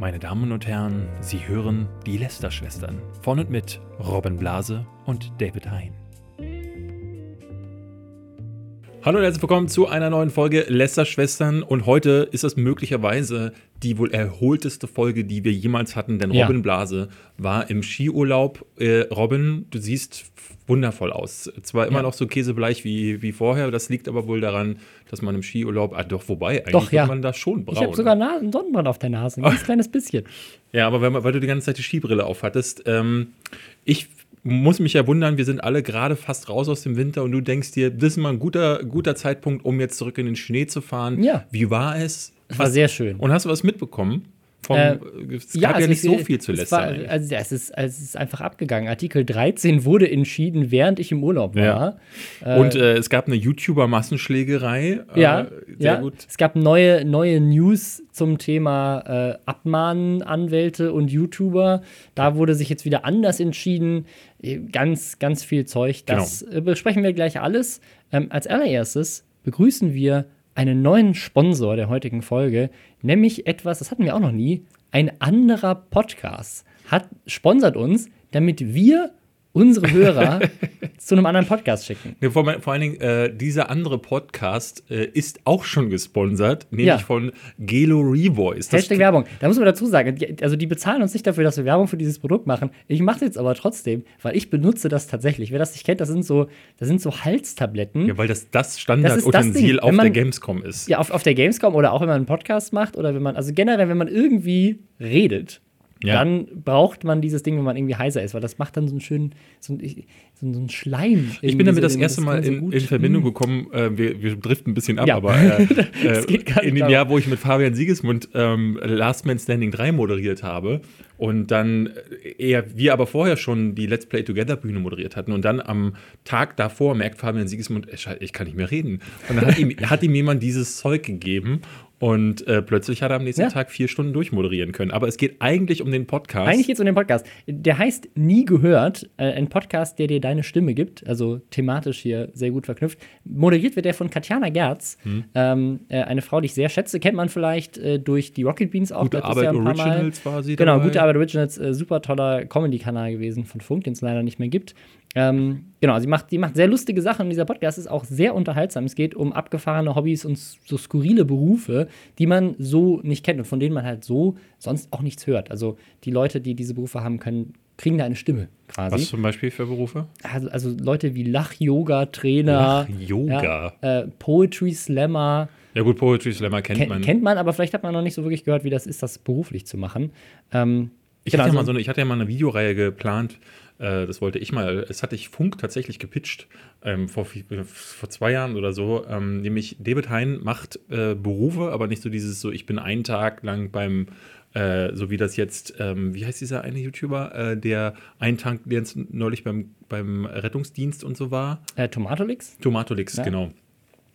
Meine Damen und Herren, Sie hören die Lester-Schwestern von und mit Robin Blase und David Hein. Hallo und herzlich willkommen zu einer neuen Folge Lester-Schwestern und heute ist es möglicherweise die wohl erholteste Folge, die wir jemals hatten, denn Ja. Robin Blase war im Skiurlaub. Äh, Robin, du siehst wundervoll aus. Zwar immer Ja. noch so käsebleich wie, wie vorher, das liegt aber wohl daran, dass man im Skiurlaub, ah doch, wobei, eigentlich Doch, ja. man da schon braun. Ich habe sogar Na- einen Sonnenbrand auf der Nase, ein ganz kleines bisschen. Ja, aber weil, weil du die ganze Zeit die Skibrille aufhattest, ähm, ich muss mich ja wundern, wir sind alle gerade fast raus aus dem Winter und du denkst dir, das ist mal ein guter, guter Zeitpunkt, um jetzt zurück in den Schnee zu fahren. Ja. Wie war es? Es war sehr schön. Und hast du was mitbekommen? Vom, Äh, es gab ja, also nicht ich- so viel zu es war. Also, ja, es, ist, es ist einfach abgegangen. Artikel 13 wurde entschieden, während ich im Urlaub war. Ja. und äh, es gab eine YouTuber-Massenschlägerei. Ja, äh, sehr ja. gut. Es gab neue, neue News zum Thema äh, Abmahnen, Anwälte und YouTuber. Da wurde sich jetzt wieder anders entschieden. Ganz, ganz viel Zeug. Das Genau. besprechen wir gleich alles. Ähm, als allererstes begrüßen wir einen neuen Sponsor der heutigen Folge, nämlich etwas, das hatten wir auch noch nie, ein anderer Podcast hat sponsert uns, damit wir unsere Hörer zu einem anderen Podcast schicken. Nee, vor, vor allen Dingen, äh, dieser andere Podcast äh, ist auch schon gesponsert, nämlich Ja. von Gelo Revoice. Das Hashtag Werbung. Da muss man dazu sagen, die, also die bezahlen uns nicht dafür, dass wir Werbung für dieses Produkt machen. Ich mache es jetzt aber trotzdem, weil ich benutze das tatsächlich. Wer das nicht kennt, das sind so, das sind so Halstabletten. Ja, weil das das Standardutensil auf man- der Gamescom ist. Ja, auf, auf der Gamescom oder auch wenn man einen Podcast macht oder wenn man, also generell, wenn man irgendwie redet, Ja. dann braucht man dieses Ding, wenn man irgendwie heiser ist, weil das macht dann so einen schönen, so, ein- so, einen- so einen Schleim. Ich bin damit das irgendwie, erste Mal kann so in, in Verbindung Mm. gekommen, äh, wir, wir driften ein bisschen ab, Ja. aber äh, Das äh, in dem. Jahr, wo ich mit Fabian Siegesmund ähm, Last Man Standing 3 moderiert habe und dann eher wir aber vorher schon die Let's Play Together Bühne moderiert hatten und dann am Tag davor merkt Fabian Siegesmund, "Ey, Scheiße, ich kann nicht mehr reden. Und dann hat ihm, hat ihm jemand dieses Zeug gegeben und äh, plötzlich hat er am nächsten Ja. Tag vier Stunden durchmoderieren können. Aber es geht eigentlich um den Podcast. Eigentlich geht es um den Podcast. Der heißt Nie gehört, äh, ein Podcast, der dir deine Stimme gibt, also thematisch hier sehr gut verknüpft. Moderiert wird der von Katjana Gerz, Hm. ähm, äh, eine Frau, die ich sehr schätze, kennt man vielleicht äh, durch die Rocket Beans auch. Gute Arbeit ja Originals war sie Genau, dabei. Gute Arbeit Originals, äh, super toller Comedy-Kanal gewesen von Funk, den es leider nicht mehr gibt. Ähm, genau, sie macht, die macht sehr lustige Sachen und dieser Podcast ist auch sehr unterhaltsam. Es geht um abgefahrene Hobbys und so skurrile Berufe, die man so nicht kennt und von denen man halt so sonst auch nichts hört. Also die Leute, die diese Berufe haben, können, kriegen da eine Stimme quasi. Was zum Beispiel für Berufe? Also, also Leute wie Lach-Yoga-Trainer, Lach-Yoga. ja, äh, Poetry-Slammer, Ja gut, Poetry Slammer kennt Ken, man. kennt man, aber vielleicht hat man noch nicht so wirklich gehört, wie das ist, das beruflich zu machen. Ähm, Ich, genau, hatte ja mal also- so eine, ich hatte ja mal eine Videoreihe geplant, äh, das wollte ich mal, es hatte ich Funk tatsächlich gepitcht, ähm, vor, äh, vor zwei Jahren oder so, ähm, nämlich David Hein macht äh, Berufe, aber nicht so dieses so, ich bin einen Tag lang beim, äh, so wie das jetzt, ähm, wie heißt dieser eine YouTuber, äh, der einen Tag, der jetzt neulich beim, beim Rettungsdienst und so war, Äh, Tomatolix? Tomatolix, Ja. genau.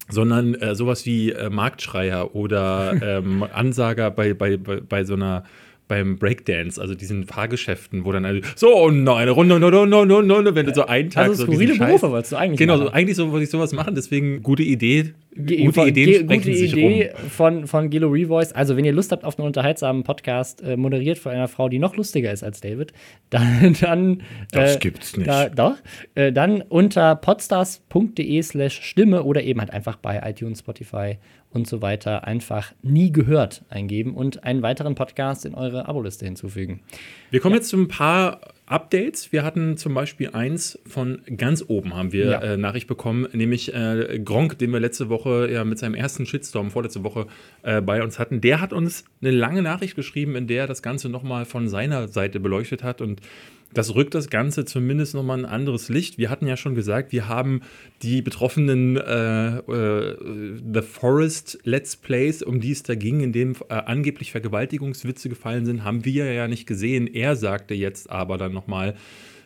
Sondern äh, sowas wie Marktschreier oder ähm, Ansager bei, bei, bei, bei so einer beim Breakdance, also diesen Fahrgeschäften, wo dann alle, so, und noch eine Runde, no, no, no, no, no, wenn du so einen Tag Also so skurrile diesen Scheiß- Berufe wolltest du eigentlich Genau, so, eigentlich so wollte ich sowas machen, deswegen gute Idee. Ge- Gute Ideen gute Idee rum. von, von Gelo Revoice. Also, wenn ihr Lust habt auf einen unterhaltsamen Podcast, äh, moderiert von einer Frau, die noch lustiger ist als David, dann. dann Das äh, gibt's nicht. Da, doch. Äh, dann unter podstars.de slash Stimme oder eben halt einfach bei iTunes, Spotify und so weiter einfach nie gehört eingeben und einen weiteren Podcast in eure Aboliste hinzufügen. Wir kommen jetzt zu ein paar Updates. Wir hatten zum Beispiel eins von ganz oben haben wir Ja. äh, Nachricht bekommen, nämlich äh, Gronk, den wir letzte Woche ja mit seinem ersten Shitstorm vorletzte Woche äh, bei uns hatten. Der hat uns eine lange Nachricht geschrieben, in der er das Ganze nochmal von seiner Seite beleuchtet hat und das rückt das Ganze zumindest nochmal ein anderes Licht. Wir hatten ja schon gesagt, wir haben die betroffenen äh, äh, The Forest Let's Plays, um die es da ging, in dem äh, angeblich Vergewaltigungswitze gefallen sind, haben wir ja nicht gesehen. Er sagte jetzt aber dann nochmal,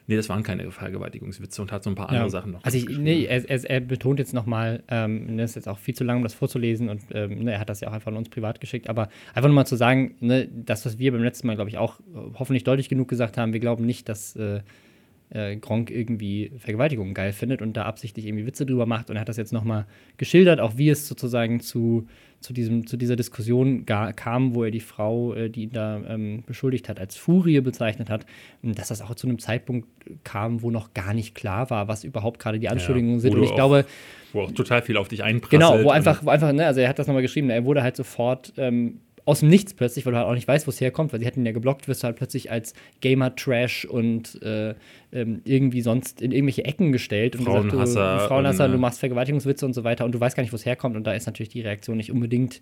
nee, das waren keine Vergewaltigungswitze und hat so ein paar andere Sachen noch. Also, ich, nee, er, er, er betont jetzt nochmal, ähm, das ist jetzt auch viel zu lang, um das vorzulesen und ähm, ne, er hat das ja auch einfach an uns privat geschickt, aber einfach nochmal zu sagen, ne, das, was wir beim letzten Mal, glaube ich, auch hoffentlich deutlich genug gesagt haben, wir glauben nicht, dass. Äh, äh, Gronk irgendwie Vergewaltigungen geil findet und da absichtlich irgendwie Witze drüber macht. Und er hat das jetzt nochmal geschildert, auch wie es sozusagen zu, zu, diesem, zu dieser Diskussion gar, kam, wo er die Frau, äh, die ihn da ähm, beschuldigt hat, als Furie bezeichnet hat. Dass das auch zu einem Zeitpunkt kam, wo noch gar nicht klar war, was überhaupt gerade die Anschuldigungen Ja, sind. wo Und ich glaube, Wo auch total viel auf dich einprasselt. Genau, wo einfach, wo einfach, ne, also er hat das nochmal geschrieben, er wurde halt sofort ähm, aus dem Nichts plötzlich, weil du halt auch nicht weißt, wo es herkommt, weil sie hätten ja geblockt, wirst du halt plötzlich als Gamer-Trash und äh, ähm, irgendwie sonst in irgendwelche Ecken gestellt und Frauenhasser gesagt, du, Frauenhasser, und, äh, du machst Vergewaltigungswitze und so weiter und du weißt gar nicht, wo es herkommt und da ist natürlich die Reaktion nicht unbedingt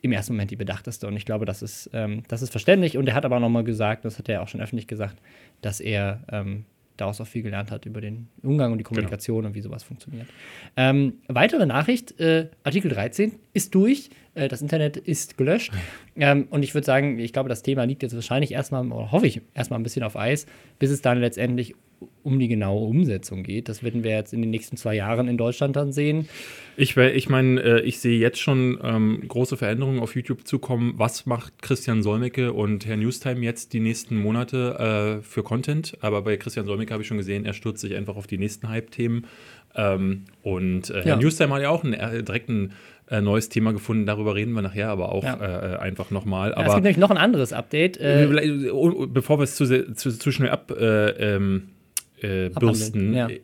im ersten Moment die bedachteste und ich glaube, das ist, ähm, das ist verständlich und er hat aber nochmal gesagt, das hat er auch schon öffentlich gesagt, dass er ähm, daraus auch viel gelernt hat über den Umgang und die Kommunikation und wie sowas funktioniert. Ähm, weitere Nachricht, äh, Artikel 13 ist durch, äh, das Internet ist gelöscht ähm, und ich würde sagen, ich glaube, das Thema liegt jetzt wahrscheinlich erstmal, oder hoffe ich, erstmal ein bisschen auf Eis, bis es dann letztendlich um die genaue Umsetzung geht. Das werden wir jetzt in den nächsten zwei Jahren in Deutschland dann sehen. Ich, ich meine, äh, ich sehe jetzt schon ähm, große Veränderungen auf YouTube zukommen. Was macht Christian Solmecke und Herr Newstime jetzt die nächsten Monate äh, für Content? Aber bei Christian Solmecke habe ich schon gesehen, er stürzt sich einfach auf die nächsten Hype-Themen. Ähm, und äh, Ja. Herr Newstime hat ja auch ein, äh, direkt ein äh, neues Thema gefunden. Darüber reden wir nachher aber auch Ja. äh, einfach nochmal. Ja, es gibt nämlich noch ein anderes Update. Äh, Vielleicht, oh, Bevor wir es zu, zu, zu schnell ab, äh, ähm, äh, ja. äh,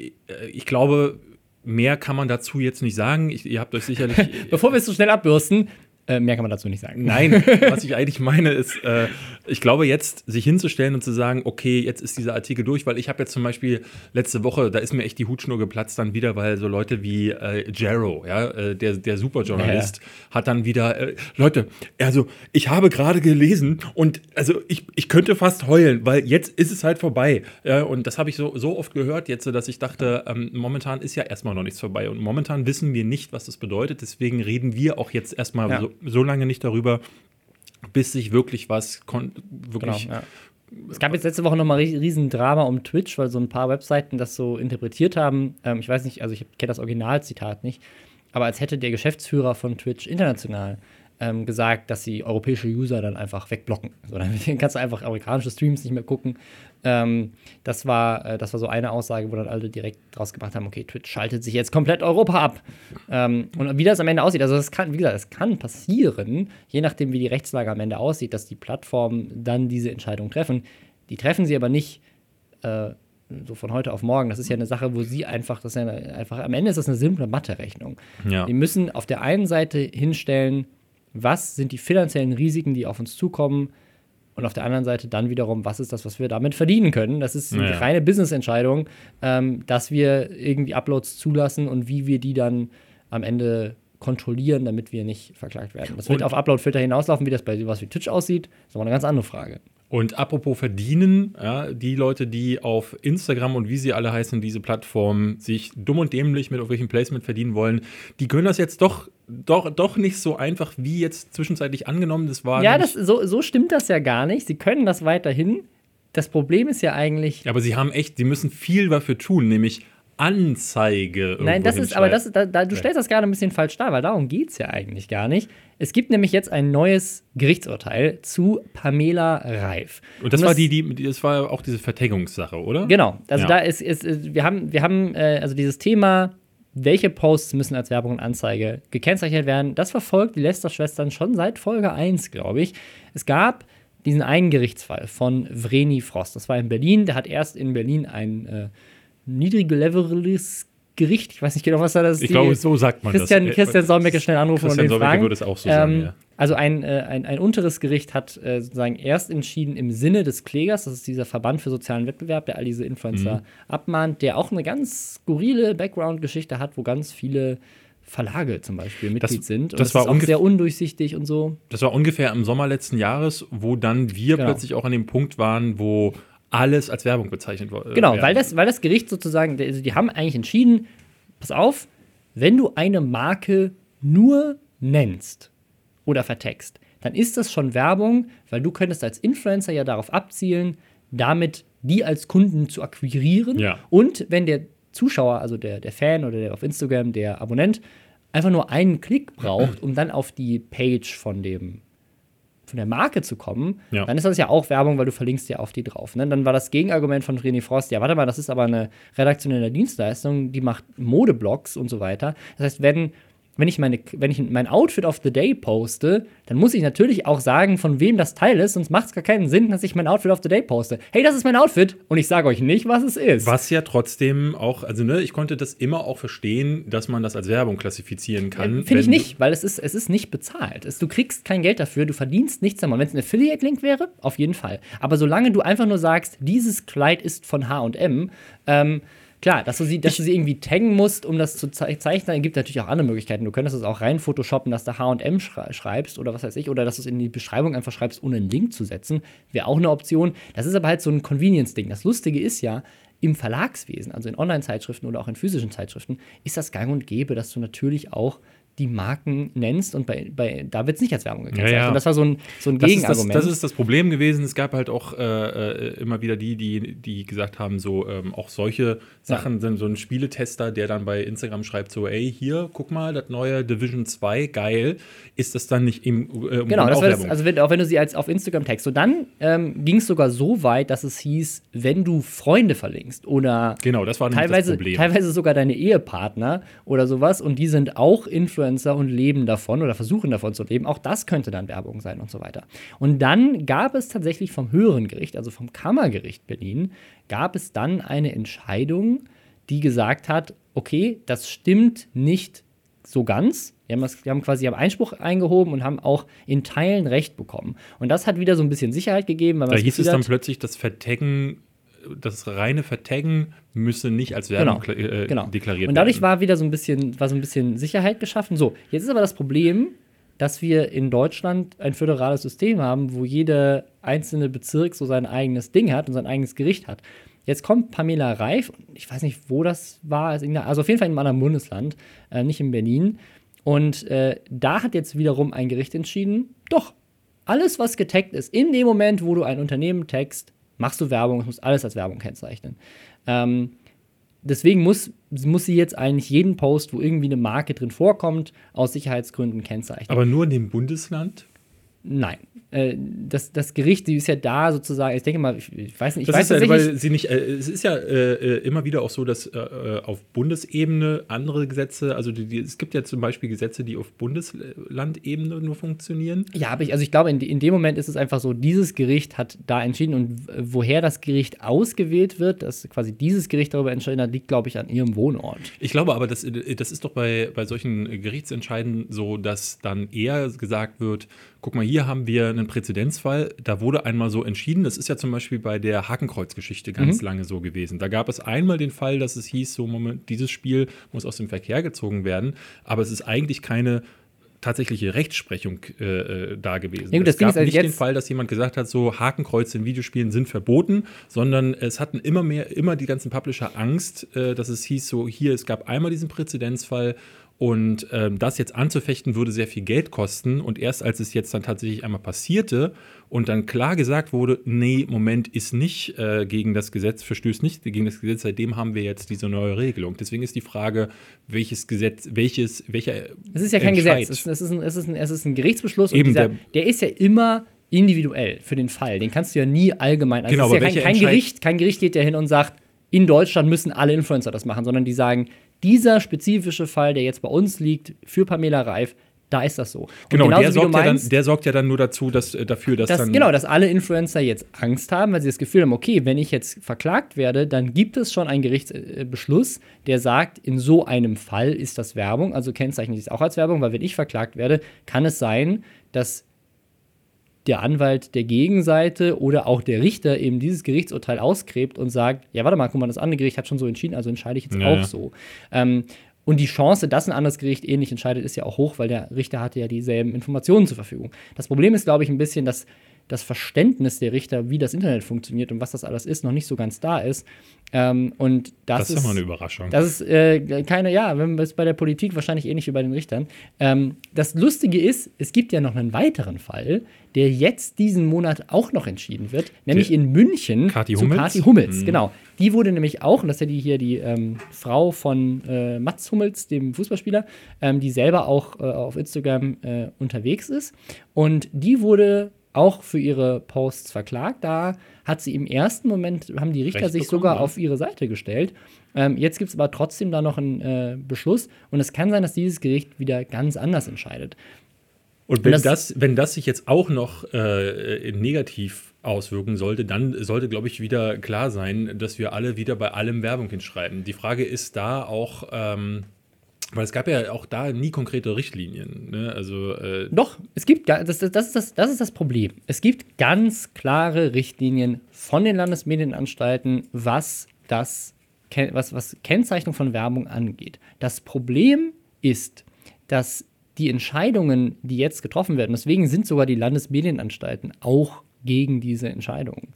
ich glaube, mehr kann man dazu jetzt nicht sagen. Ich, ihr habt euch sicherlich. bevor wir es so schnell abbürsten, äh, mehr kann man dazu nicht sagen. Nein, was ich eigentlich meine ist, äh, ich glaube jetzt, sich hinzustellen und zu sagen, okay, jetzt ist dieser Artikel durch, weil ich habe jetzt zum Beispiel letzte Woche, da ist mir echt die Hutschnur geplatzt dann wieder, weil so Leute wie äh, Jarrow, ja, äh, der, der Superjournalist, hat dann wieder, äh, Leute, also ich habe gerade gelesen und also ich, ich könnte fast heulen, weil jetzt ist es halt vorbei. Ja, und das habe ich so, so oft gehört jetzt, dass ich dachte, ähm, momentan ist ja erstmal noch nichts vorbei und momentan wissen wir nicht, was das bedeutet, deswegen reden wir auch jetzt erstmal Ja. so, so lange nicht darüber, bis sich wirklich was wirklich. Genau, ja. Es gab jetzt letzte Woche nochmal riesen Drama um Twitch, weil so ein paar Webseiten das so interpretiert haben. Ähm, ich weiß nicht, also ich kenne das Originalzitat nicht, aber als hätte der Geschäftsführer von Twitch international ähm, gesagt, dass sie europäische User dann einfach wegblocken. So, dann kannst du einfach amerikanische Streams nicht mehr gucken. Ähm, das, war, äh, das war so eine Aussage, wo dann alle direkt draus gemacht haben, okay, Twitch schaltet sich jetzt komplett Europa ab. Ähm, und wie das am Ende aussieht, also das kann, wie gesagt, es kann passieren, je nachdem, wie die Rechtslage am Ende aussieht, dass die Plattformen dann diese Entscheidung treffen. Die treffen sie aber nicht äh, so von heute auf morgen. Das ist ja eine Sache, wo sie einfach, das ist ja eine, einfach, am Ende ist das eine simple Mathe-Rechnung. Ja. Die müssen auf der einen Seite hinstellen, was sind die finanziellen Risiken, die auf uns zukommen, und auf der anderen Seite dann wiederum, was ist das, was wir damit verdienen können. Das ist eine Ja. reine Business-Entscheidung, ähm, dass wir irgendwie Uploads zulassen und wie wir die dann am Ende kontrollieren, damit wir nicht verklagt werden. Das wird Und- auf Upload-Filter hinauslaufen, wie das bei sowas wie Twitch aussieht. Das ist aber eine ganz andere Frage. Und apropos verdienen, ja, die Leute, die auf Instagram und wie sie alle heißen, diese Plattformen sich dumm und dämlich mit irgendwelchen Placement verdienen wollen, die können das jetzt doch, doch, doch nicht so einfach wie jetzt zwischenzeitlich angenommen. Das war Ja, das, so, so stimmt das ja gar nicht. Sie können das weiterhin. Das Problem ist ja eigentlich. aber sie haben echt, sie müssen viel dafür tun, nämlich Anzeige. Nein, das ist, aber das, da, da, du stellst das gerade ein bisschen falsch dar, weil darum geht es ja eigentlich gar nicht. Es gibt nämlich jetzt ein neues Gerichtsurteil zu Pamela Reif. Und das Und war die, die, das war auch diese Vertagungssache, oder? Genau, also Ja. da ist, ist, ist, wir haben, wir haben äh, also dieses Thema, welche Posts müssen als Werbung und Anzeige gekennzeichnet werden, das verfolgt die Lester-Schwestern schon seit Folge 1, glaube ich. Es gab diesen einen Gerichtsfall von Vreni Frost, das war in Berlin, der hat erst in Berlin ein äh, niedrigleveliges Gericht, ich weiß nicht genau, was da das ist. Ich glaube, so sagt man Christian, das. Christian Solmecke schnell anrufen Christian und den Solmecke fragen. würde es auch so sagen, ähm, ja. Also ein, äh, ein, ein unteres Gericht hat äh, sozusagen erst entschieden im Sinne des Klägers, das ist dieser Verband für sozialen Wettbewerb, der all diese Influencer Mhm. abmahnt, der auch eine ganz skurrile Background-Geschichte hat, wo ganz viele Verlage zum Beispiel Mitglied sind. Und das war ist auch sehr undurchsichtig und so. Das war ungefähr im Sommer letzten Jahres, wo dann wir Genau. plötzlich auch an dem Punkt waren, wo alles als Werbung bezeichnet wurde. Genau, weil das, weil das Gericht sozusagen, also die haben eigentlich entschieden, pass auf, wenn du eine Marke nur nennst oder vertext, dann ist das schon Werbung, weil du könntest als Influencer ja darauf abzielen, damit die als Kunden zu akquirieren. Ja. Und wenn der Zuschauer, also der, der Fan oder der auf Instagram, der Abonnent, einfach nur einen Klick braucht, um dann auf die Page von dem von der Marke zu kommen, Ja. dann ist das ja auch Werbung, weil du verlinkst ja auf die drauf. Ne? Dann war das Gegenargument von René Frost, ja, warte mal, das ist aber eine redaktionelle Dienstleistung, die macht Modeblogs und so weiter. Das heißt, wenn, wenn ich, meine, wenn ich mein Outfit of the Day poste, dann muss ich natürlich auch sagen, von wem das Teil ist, sonst macht es gar keinen Sinn, dass ich mein Outfit of the Day poste. Hey, das ist mein Outfit und ich sage euch nicht, was es ist. Was ja trotzdem auch, also ne, ich konnte das immer auch verstehen, dass man das als Werbung klassifizieren kann. Äh, Finde ich nicht, weil es ist, es ist nicht bezahlt. Es, du kriegst kein Geld dafür, du verdienst nichts damit. Wenn es ein Affiliate-Link wäre, auf jeden Fall. Aber solange du einfach nur sagst, dieses Kleid ist von HM, ähm, klar, dass du sie, dass du sie irgendwie taggen musst, um das zu ze zeichnen, gibt natürlich auch andere Möglichkeiten. Du könntest es auch rein photoshoppen, dass du HM schrei schreibst oder was weiß ich, oder dass du es in die Beschreibung einfach schreibst, ohne einen Link zu setzen. Wäre auch eine Option. Das ist aber halt so ein Convenience-Ding. Das Lustige ist ja, im Verlagswesen, also in Online-Zeitschriften oder auch in physischen Zeitschriften, ist das gang und gäbe, dass du natürlich auch die Marken nennst und bei, bei da wird es nicht als Werbung gekennzeichnet. Ja, ja. Und das war so ein, so ein Das ist, das, Gegenargument. das ist das Problem gewesen. Es gab halt auch äh, äh, immer wieder die, die, die gesagt haben, so ähm, auch solche Sachen sind so ein Spieletester, der dann bei Instagram schreibt, so, ey, hier, guck mal, das neue Division 2, geil. Ist das dann nicht im äh, Genau, das auch war das, also wenn, auch wenn du sie als auf Instagram text. So dann ähm, ging es sogar so weit, dass es hieß, wenn du Freunde verlinkst oder genau, das war teilweise, das Problem. teilweise sogar deine Ehepartner oder sowas und die sind auch Influencer und leben davon oder versuchen davon zu leben. Auch das könnte dann Werbung sein und so weiter. Und dann gab es tatsächlich vom höheren Gericht, also vom Kammergericht Berlin, gab es dann eine Entscheidung, die gesagt hat, okay, das stimmt nicht so ganz. Die haben, das, die haben quasi haben Einspruch eingehoben und haben auch in Teilen Recht bekommen. Und das hat wieder so ein bisschen Sicherheit gegeben, weil man Da hieß es dann plötzlich, das Vertaggen, das reine Vertaggen müsse nicht als Werbung Genau, äh, genau. deklariert Und dadurch werden. war wieder so ein bisschen, war so ein bisschen Sicherheit geschaffen. So, jetzt ist aber das Problem, dass wir in Deutschland ein föderales System haben, wo jeder einzelne Bezirk so sein eigenes Ding hat und sein eigenes Gericht hat. Jetzt kommt Pamela Reif, ich weiß nicht, wo das war, also also auf jeden Fall in einem anderen Bundesland, äh, nicht in Berlin. Und äh, da hat jetzt wiederum ein Gericht entschieden, doch, alles, was getaggt ist, in dem Moment, wo du ein Unternehmen taggst, machst du Werbung, es muss alles als Werbung kennzeichnen. Ähm, deswegen muss, muss sie jetzt eigentlich jeden Post, wo irgendwie eine Marke drin vorkommt, aus Sicherheitsgründen kennzeichnen. Aber nur in dem Bundesland? Nein. Äh, das, das Gericht, die ist ja da sozusagen, ich denke mal, ich, weiß nicht, ich Das weiß ist ja, weil sie nicht, äh, es ist ja äh, äh, immer wieder auch so, dass äh, auf Bundesebene andere Gesetze, also die, die, es gibt ja zum Beispiel Gesetze, die auf Bundeslandebene nur funktionieren. Ja, aber ich, also ich glaube, in, in dem Moment ist es einfach so, dieses Gericht hat da entschieden und woher das Gericht ausgewählt wird, dass quasi dieses Gericht darüber entschieden hat, liegt, glaube ich, an ihrem Wohnort. Ich glaube aber, das, das ist doch bei, bei solchen Gerichtsentscheiden so, dass dann eher gesagt wird, guck mal, hier haben wir einen Präzedenzfall, da wurde einmal so entschieden, das ist ja zum Beispiel bei der Hakenkreuz-Geschichte ganz lange so gewesen. Da gab es einmal den Fall, dass es hieß, so Moment, dieses Spiel muss aus dem Verkehr gezogen werden, aber es ist eigentlich keine tatsächliche Rechtsprechung äh, äh, da gewesen. Ja, gut, das es gab also nicht den Fall, dass jemand gesagt hat, so Hakenkreuze in Videospielen sind verboten, sondern es hatten immer mehr, immer die ganzen Publisher Angst, äh, dass es hieß, so hier, es gab einmal diesen Präzedenzfall und ähm, das jetzt anzufechten würde sehr viel Geld kosten. Und erst als es jetzt dann tatsächlich einmal passierte und dann klar gesagt wurde, nee, Moment, ist nicht äh, gegen das Gesetz, verstößt nicht gegen das Gesetz, seitdem haben wir jetzt diese neue Regelung. Deswegen ist die Frage, welches Gesetz, welches, welcher Es ist ja kein Gesetz, es, es, ist ein, es, ist ein, es ist ein Gerichtsbeschluss Eben, und dieser, der- der, ist ja immer individuell für den Fall. Den kannst du ja nie allgemein. Also Genau, es ist ja kein, kein, Gericht, kein Gericht geht ja hin und sagt, in Deutschland müssen alle Influencer das machen, sondern die sagen, dieser spezifische Fall, der jetzt bei uns liegt, für Pamela Reif, da ist das so. Und Genau, der sorgt, ja dann, meinst, der sorgt ja dann nur dazu, dass, äh, dafür, dass dass, dann. genau, dass alle Influencer jetzt Angst haben, weil sie das Gefühl haben, okay, wenn ich jetzt verklagt werde, dann gibt es schon einen Gerichtsbeschluss, der sagt, in so einem Fall ist das Werbung, also kennzeichne ich es auch als Werbung, weil wenn ich verklagt werde, kann es sein, dass der Anwalt der Gegenseite oder auch der Richter eben dieses Gerichtsurteil ausgräbt und sagt, ja, warte mal, guck mal, das andere Gericht hat schon so entschieden, also entscheide ich jetzt Ja, auch ja. so. Ähm, und die Chance, dass ein anderes Gericht ähnlich entscheidet, ist ja auch hoch, weil der Richter hatte ja dieselben Informationen zur Verfügung. Das Problem ist, glaube ich, ein bisschen, dass das Verständnis der Richter, wie das Internet funktioniert und was das alles ist, noch nicht so ganz da ist. Ähm, und das, das ist mal eine Überraschung. das ist äh, keine, ja, wenn es bei der Politik wahrscheinlich ähnlich wie bei den Richtern. Ähm, das Lustige ist, es gibt ja noch einen weiteren Fall, der jetzt diesen Monat auch noch entschieden wird, nämlich Der- in München Kathi zu Hummels? Kathi Hummels. Mhm. Genau. Die wurde nämlich auch, und das ist ja die hier die ähm, Frau von äh, Mats Hummels, dem Fußballspieler, ähm, die selber auch äh, auf Instagram äh, unterwegs ist. Und die wurde auch für ihre Posts verklagt. Da hat sie im ersten Moment, haben die Richter Recht sich bekommen, sogar ja. auf ihre Seite gestellt. Ähm, jetzt gibt es aber trotzdem da noch einen äh, Beschluss und es kann sein, dass dieses Gericht wieder ganz anders entscheidet. Und wenn das- das, wenn das sich jetzt auch noch äh, negativ auswirken sollte, dann sollte, glaube ich, wieder klar sein, dass wir alle wieder bei allem Werbung hinschreiben. Die Frage ist da auch, ähm, weil es gab ja auch da nie konkrete Richtlinien. Ne? Also äh, Doch, es gibt, das, das, ist das, das ist das Problem. Es gibt ganz klare Richtlinien von den Landesmedienanstalten, was das, was, was Kennzeichnung von Werbung angeht. Das Problem ist, dass die Entscheidungen, die jetzt getroffen werden, deswegen sind sogar die Landesmedienanstalten auch gegen diese Entscheidungen.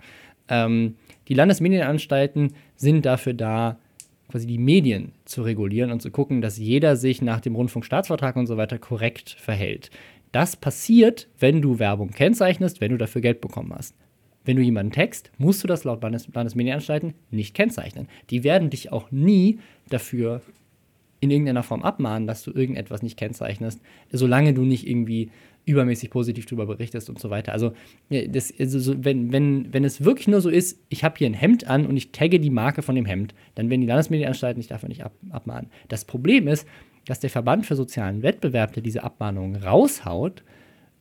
Ähm, die Landesmedienanstalten sind dafür da, quasi die Medien zu regulieren und zu gucken, dass jeder sich nach dem Rundfunkstaatsvertrag und so weiter korrekt verhält. Das passiert, wenn du Werbung kennzeichnest, wenn du dafür Geld bekommen hast. Wenn du jemanden text, musst du das laut Landes Landesmedienanstalten nicht kennzeichnen. Die werden dich auch nie dafür in irgendeiner Form abmahnen, dass du irgendetwas nicht kennzeichnest, solange du nicht irgendwie übermäßig positiv darüber berichtest und so weiter. Also, ja, das, also so, wenn, wenn, wenn es wirklich nur so ist, ich habe hier ein Hemd an und ich tagge die Marke von dem Hemd, dann werden die Landesmedienanstalten dich dafür nicht ab, abmahnen. Das Problem ist, dass der Verband für sozialen Wettbewerb, der diese Abmahnungen raushaut,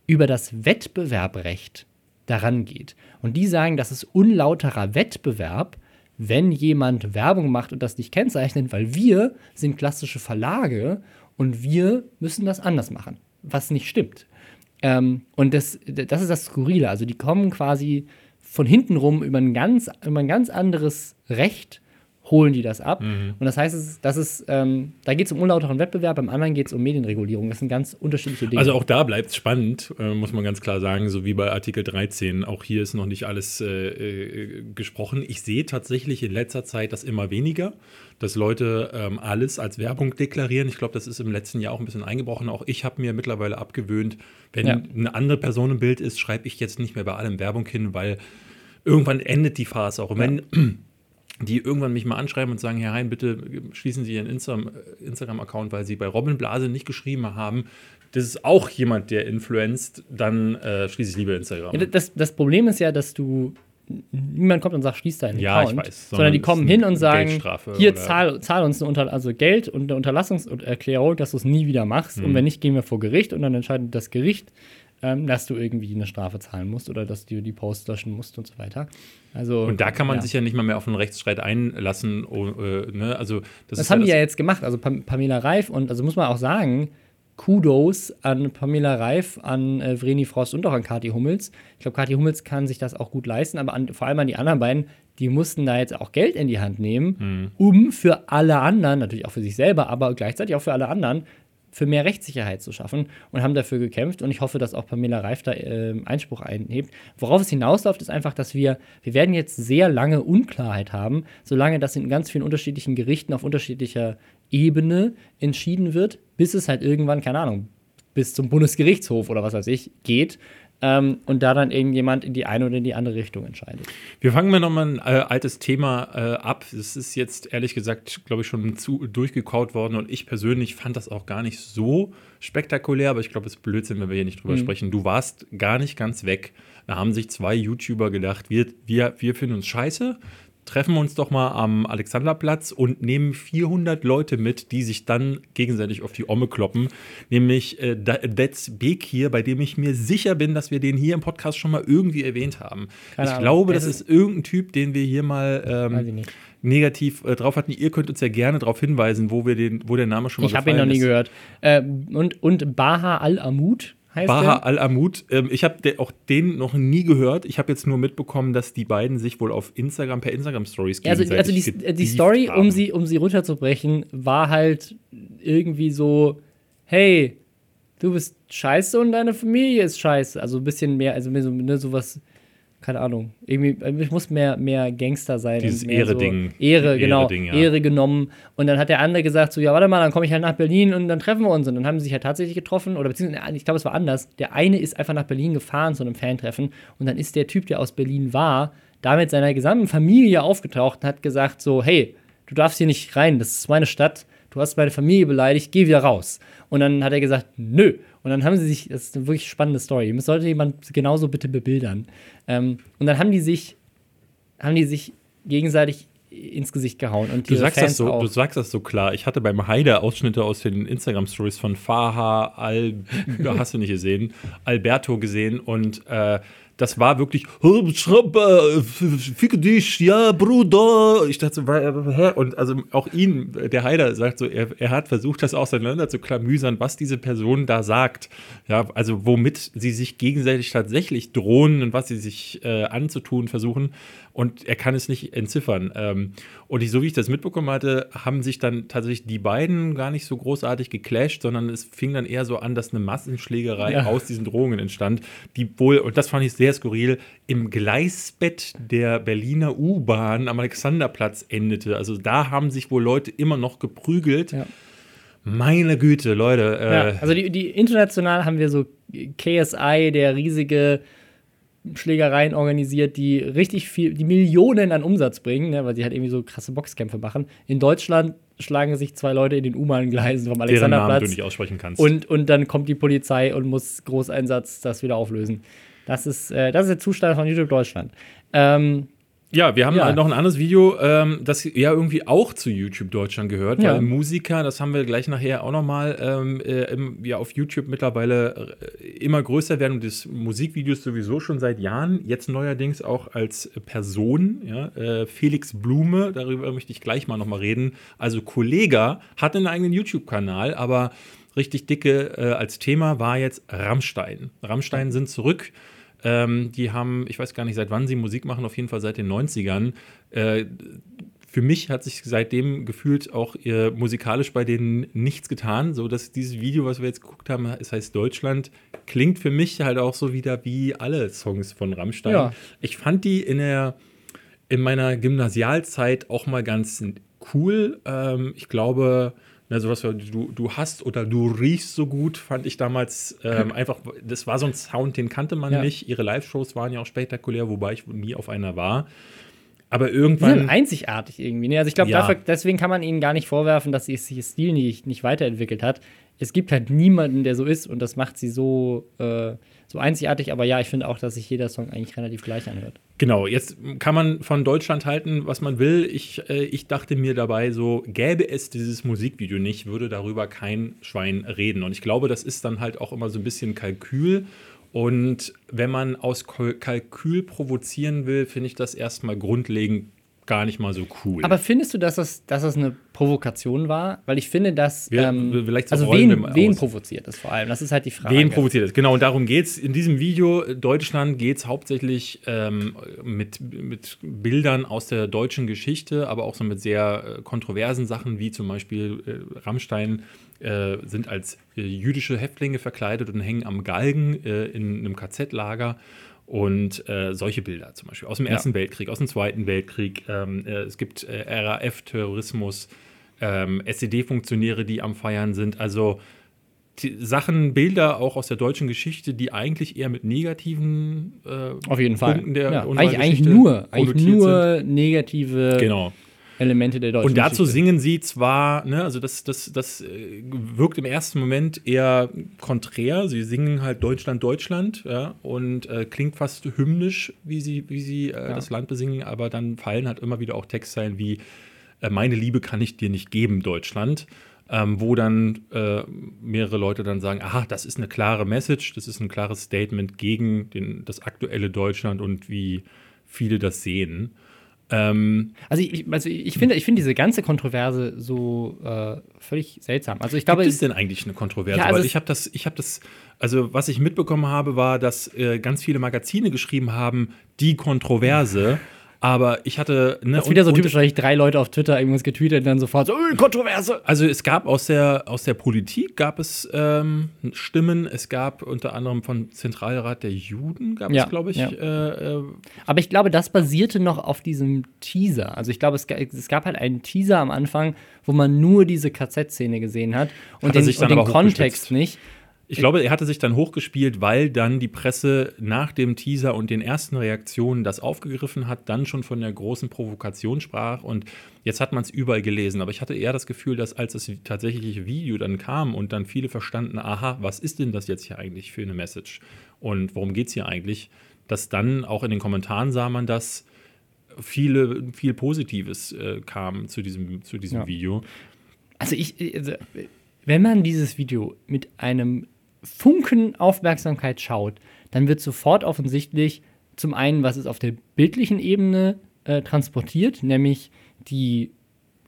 über das Wettbewerbrecht daran geht. Und die sagen, das ist unlauterer Wettbewerb, wenn jemand Werbung macht und das nicht kennzeichnet, weil wir sind klassische Verlage und wir müssen das anders machen, was nicht stimmt. Ähm, und das, das ist das Skurrile. Also die kommen quasi von hinten rum über ein ganz, über ein ganz anderes Recht, holen die das ab. Und das heißt, es das ist, ähm, da geht es um unlauteren Wettbewerb, beim anderen geht es um Medienregulierung. Das sind ganz unterschiedliche Dinge. Also auch da bleibt es spannend, äh, muss man ganz klar sagen, so wie bei Artikel 13. Auch hier ist noch nicht alles äh, äh, gesprochen. Ich sehe tatsächlich in letzter Zeit das immer weniger, dass Leute ähm, alles als Werbung deklarieren. Ich glaube, das ist im letzten Jahr auch ein bisschen eingebrochen. Auch ich habe mir mittlerweile abgewöhnt, wenn Ja. eine andere Person im Bild ist, schreibe ich jetzt nicht mehr bei allem Werbung hin, weil irgendwann endet die Phase auch. Und wenn die irgendwann mich mal anschreiben und sagen, Herr Hein, bitte schließen Sie Ihren Insta Instagram-Account, weil Sie bei Robin Blase nicht geschrieben haben. Das ist auch jemand, der influenzt, dann äh, schließe ich lieber Instagram. Ja, das, das Problem ist ja, dass du niemand kommt und sagt, schließ deinen Ja, ich Account, weiß, sondern die sondern kommen es ist hin und sagen, hier zahl, zahl uns eine Unter also Geld und eine Unterlassungserklärung, dass du es nie wieder machst Mhm. und wenn nicht, gehen wir vor Gericht und dann entscheidet das Gericht, ähm, dass du irgendwie eine Strafe zahlen musst oder dass du die Post löschen musst und so weiter. Also und da kann man ja. sich ja nicht mal mehr auf einen Rechtsstreit einlassen. Oh, äh, ne? also, das, Das haben ja die ja jetzt gemacht. Also Pam Pamela Reif und also muss man auch sagen, Kudos an Pamela Reif, an äh, Vreni Frost und auch an Kathi Hummels. Ich glaube, Kathi Hummels kann sich das auch gut leisten, aber an, vor allem an die anderen beiden, die mussten da jetzt auch Geld in die Hand nehmen, um für alle anderen, natürlich auch für sich selber, aber gleichzeitig auch für alle anderen, für mehr Rechtssicherheit zu schaffen und haben dafür gekämpft. Und ich hoffe, dass auch Pamela Reif da ähm, Einspruch einhebt. Worauf es hinausläuft, ist einfach, dass wir, wir werden jetzt sehr lange Unklarheit haben, solange das in ganz vielen unterschiedlichen Gerichten auf unterschiedlicher Ebene entschieden wird, bis es halt irgendwann, keine Ahnung, bis zum Bundesgerichtshof oder was weiß ich, geht. Ähm, und da dann irgendjemand in die eine oder in die andere Richtung entscheidet. Wir fangen mal nochmal ein äh, altes Thema äh, ab. Es ist jetzt ehrlich gesagt, glaube ich, schon zu durchgekaut worden und ich persönlich fand das auch gar nicht so spektakulär, aber ich glaube, es ist Blödsinn, wenn wir hier nicht drüber sprechen. Du warst gar nicht ganz weg. Da haben sich zwei YouTuber gedacht, wir, wir, wir finden uns scheiße. Treffen wir uns doch mal am Alexanderplatz und nehmen 400 Leute mit, die sich dann gegenseitig auf die Omme kloppen. Nämlich äh, That's Beek hier, bei dem ich mir sicher bin, dass wir den hier im Podcast schon mal irgendwie erwähnt haben. Keine ich Ahnung. glaube, das ist- ist irgendein Typ, den wir hier mal ähm, negativ äh, drauf hatten. Ihr könnt uns ja gerne darauf hinweisen, wo wir den, wo der Name schon mal Ich habe ihn noch nie ist. gehört. Äh, und, und Baha al-Amud heißt Baha al-Amud. Ähm, ich habe auch den noch nie gehört. Ich habe jetzt nur mitbekommen, dass die beiden sich wohl auf Instagram per Instagram Stories Ja, also, also die, gegenseitig die Story, um haben. sie, um sie runterzubrechen, war halt irgendwie so, hey, du bist scheiße und deine Familie ist scheiße. Also ein bisschen mehr, also mehr so, ne, sowas, keine Ahnung. Irgendwie, ich muss mehr, mehr Gangster sein. Dieses Ehre-Ding. So Ehre, genau. Ehre-Ding, ja. Ehre genommen. Und dann hat der andere gesagt, so, ja, warte mal, dann komme ich halt nach Berlin und dann treffen wir uns. Und dann haben sie sich halt tatsächlich getroffen. Oder beziehungsweise, ich glaube, es war anders. Der eine ist einfach nach Berlin gefahren zu einem Fantreffen. Und dann ist der Typ, der aus Berlin war, da mit seiner gesamten Familie aufgetaucht und hat gesagt so, hey, du darfst hier nicht rein, das ist meine Stadt, du hast meine Familie beleidigt, geh wieder raus. Und dann hat er gesagt, nö. Und dann haben sie sich, das ist eine wirklich spannende Story, das sollte jemand genauso bitte bebildern. Ähm, und dann haben die sich, haben die sich gegenseitig ins Gesicht gehauen. Und Du sagst, Fans das so, auch. du sagst das so klar. Ich hatte beim Heide Ausschnitte aus den Instagram-Stories von Faha, Al, hast du nicht gesehen, Alberto gesehen und äh, das war wirklich, "Oh, Schraub, äh, f- fick dich, ja, Bruder. Ich dachte so, äh, hä? Und also auch ihn, der Heider sagt so, er, er hat versucht, das auseinander zu klamüsern, was diese Person da sagt. Ja, also womit sie sich gegenseitig tatsächlich drohen und was sie sich äh, anzutun versuchen. Und er kann es nicht entziffern. Ähm, und ich, so wie ich das mitbekommen hatte, haben sich dann tatsächlich die beiden gar nicht so großartig geclasht, sondern es fing dann eher so an, dass eine Massenschlägerei Ja. aus diesen Drohungen entstand, die wohl, und das fand ich sehr skurril, im Gleisbett der Berliner U-Bahn am Alexanderplatz endete. Also da haben sich wohl Leute immer noch geprügelt. Ja. Meine Güte, Leute. Äh, Ja, also die, die international haben wir so KSI, der riesige Schlägereien organisiert, die richtig viel, die Millionen an Umsatz bringen, ne, weil sie halt irgendwie so krasse Boxkämpfe machen. In Deutschland schlagen sich zwei Leute in den U-Bahn-Gleisen vom deren Namen du Alexanderplatz nicht aussprechen kannst. und, und dann kommt die Polizei und muss Großeinsatz das wieder auflösen. Das ist, äh, das ist der Zustand von YouTube Deutschland. Ähm, Ja, wir haben Ja. noch ein anderes Video, ähm, das ja irgendwie auch zu YouTube Deutschland gehört, Ja. weil Musiker, das haben wir gleich nachher auch nochmal, ähm, äh, im, ja, auf YouTube mittlerweile äh, immer größer werden und das Musikvideos sowieso schon seit Jahren, jetzt neuerdings auch als Person, ja, äh, Felix Blume, darüber möchte ich gleich mal nochmal reden. Also Kollega hat einen eigenen YouTube-Kanal, aber richtig dicke äh, als Thema war jetzt Rammstein. Rammstein sind zurück. Ähm, die haben, ich weiß gar nicht, seit wann sie Musik machen, auf jeden Fall seit den 90ern. Äh, für mich hat sich seitdem gefühlt auch äh, musikalisch bei denen nichts getan, so dass dieses Video, was wir jetzt geguckt haben, es heißt Deutschland, klingt für mich halt auch so wieder wie alle Songs von Rammstein. Ja. Ich fand die in der in meiner Gymnasialzeit auch mal ganz cool. Ähm, ich glaube, na, sowas wie du, du hast oder du riechst so gut, fand ich damals ähm, einfach, das war so ein Sound, den kannte man Ja. nicht. Ihre Live-Shows waren ja auch spektakulär, wobei ich nie auf einer war. Aber die sind irgendwann. einzigartig irgendwie. Ne? Also ich glaube, Ja. deswegen kann man ihnen gar nicht vorwerfen, dass sich ihr Stil nicht, nicht weiterentwickelt hat. Es gibt halt niemanden, der so ist und das macht sie so, äh, so einzigartig. Aber ja, ich finde auch, dass sich jeder Song eigentlich relativ gleich anhört. Genau, jetzt kann man von Deutschland halten, was man will. Ich, äh, ich dachte mir dabei so, gäbe es dieses Musikvideo nicht, würde darüber kein Schwein reden. Und ich glaube, das ist dann halt auch immer so ein bisschen Kalkül. Und wenn man aus Kal- Kalkül provozieren will, finde ich das erstmal grundlegend gar nicht mal so cool. Aber findest du, dass das, dass das eine Provokation war? Weil ich finde, dass. Wir- ähm, vielleicht so also, wen, wen provoziert das vor allem? Das ist halt die Frage. Wen provoziert es? Genau, und darum geht es. In diesem Video äh, Deutschland geht es hauptsächlich ähm, mit, mit Bildern aus der deutschen Geschichte, aber auch so mit sehr äh, kontroversen Sachen, wie zum Beispiel äh, Rammstein äh, sind als äh, jüdische Häftlinge verkleidet und hängen am Galgen äh, in einem KZ-Lager. Und äh, solche Bilder zum Beispiel aus dem Ersten Weltkrieg, aus dem Zweiten Weltkrieg. Ähm, äh, es gibt äh, RAF-Terrorismus, ähm, SED-Funktionäre, die am Feiern sind. Also Sachen, Bilder auch aus der deutschen Geschichte, die eigentlich eher mit negativen äh, Auf jeden Fall. Punkten der ja. eigentlich, eigentlich nur, eigentlich nur negative Genau. Elemente der deutschen Und dazu Geschichte. singen sie zwar, ne, also das, das, das äh, wirkt im ersten Moment eher konträr. Sie singen halt Deutschland, Deutschland, ja, und äh, klingt fast hymnisch, wie sie, wie sie äh, das Land besingen, aber dann fallen halt immer wieder auch Textzeilen wie äh, Meine Liebe kann ich dir nicht geben, Deutschland. Ähm, wo dann äh, mehrere Leute dann sagen, aha, das ist eine klare Message, das ist ein klares Statement gegen den, das aktuelle Deutschland und wie viele das sehen. Ähm, Also ich, also ich finde, ich finde diese ganze Kontroverse so äh, völlig seltsam. Also ich glaube, Gibt es denn eigentlich eine Kontroverse? Ja, also Weil ich habe das, ich habe das, also was ich mitbekommen habe, war, dass äh, ganz viele Magazine geschrieben haben, die Kontroverse. Aber ich hatte ne, das ist wieder so typisch, weil ich drei Leute auf Twitter irgendwas getweetet und dann sofort so, "Äh, Kontroverse. Also es gab aus der, aus der Politik gab es ähm, Stimmen. Es gab unter anderem vom Zentralrat der Juden, gab Ja, es, glaube ich, ja. äh, äh, Aber ich glaube, das basierte noch auf diesem Teaser. Also ich glaube, es, es gab halt einen Teaser am Anfang, wo man nur diese KZ-Szene gesehen hat und Hat den, und den Kontext nicht. Ich glaube, er hatte sich dann hochgespielt, weil dann die Presse nach dem Teaser und den ersten Reaktionen das aufgegriffen hat, dann schon von der großen Provokation sprach und jetzt hat man es überall gelesen. Aber ich hatte eher das Gefühl, dass als das tatsächliche Video dann kam und dann viele verstanden, aha, was ist denn das jetzt hier eigentlich für eine Message und worum geht es hier eigentlich, dass dann auch in den Kommentaren sah man das, viele, viel Positives äh, kam zu diesem, zu diesem Ja. Video. Also ich, also, wenn man dieses Video mit einem Funken Aufmerksamkeit schaut, dann wird sofort offensichtlich zum einen, was es auf der bildlichen Ebene äh, transportiert, nämlich die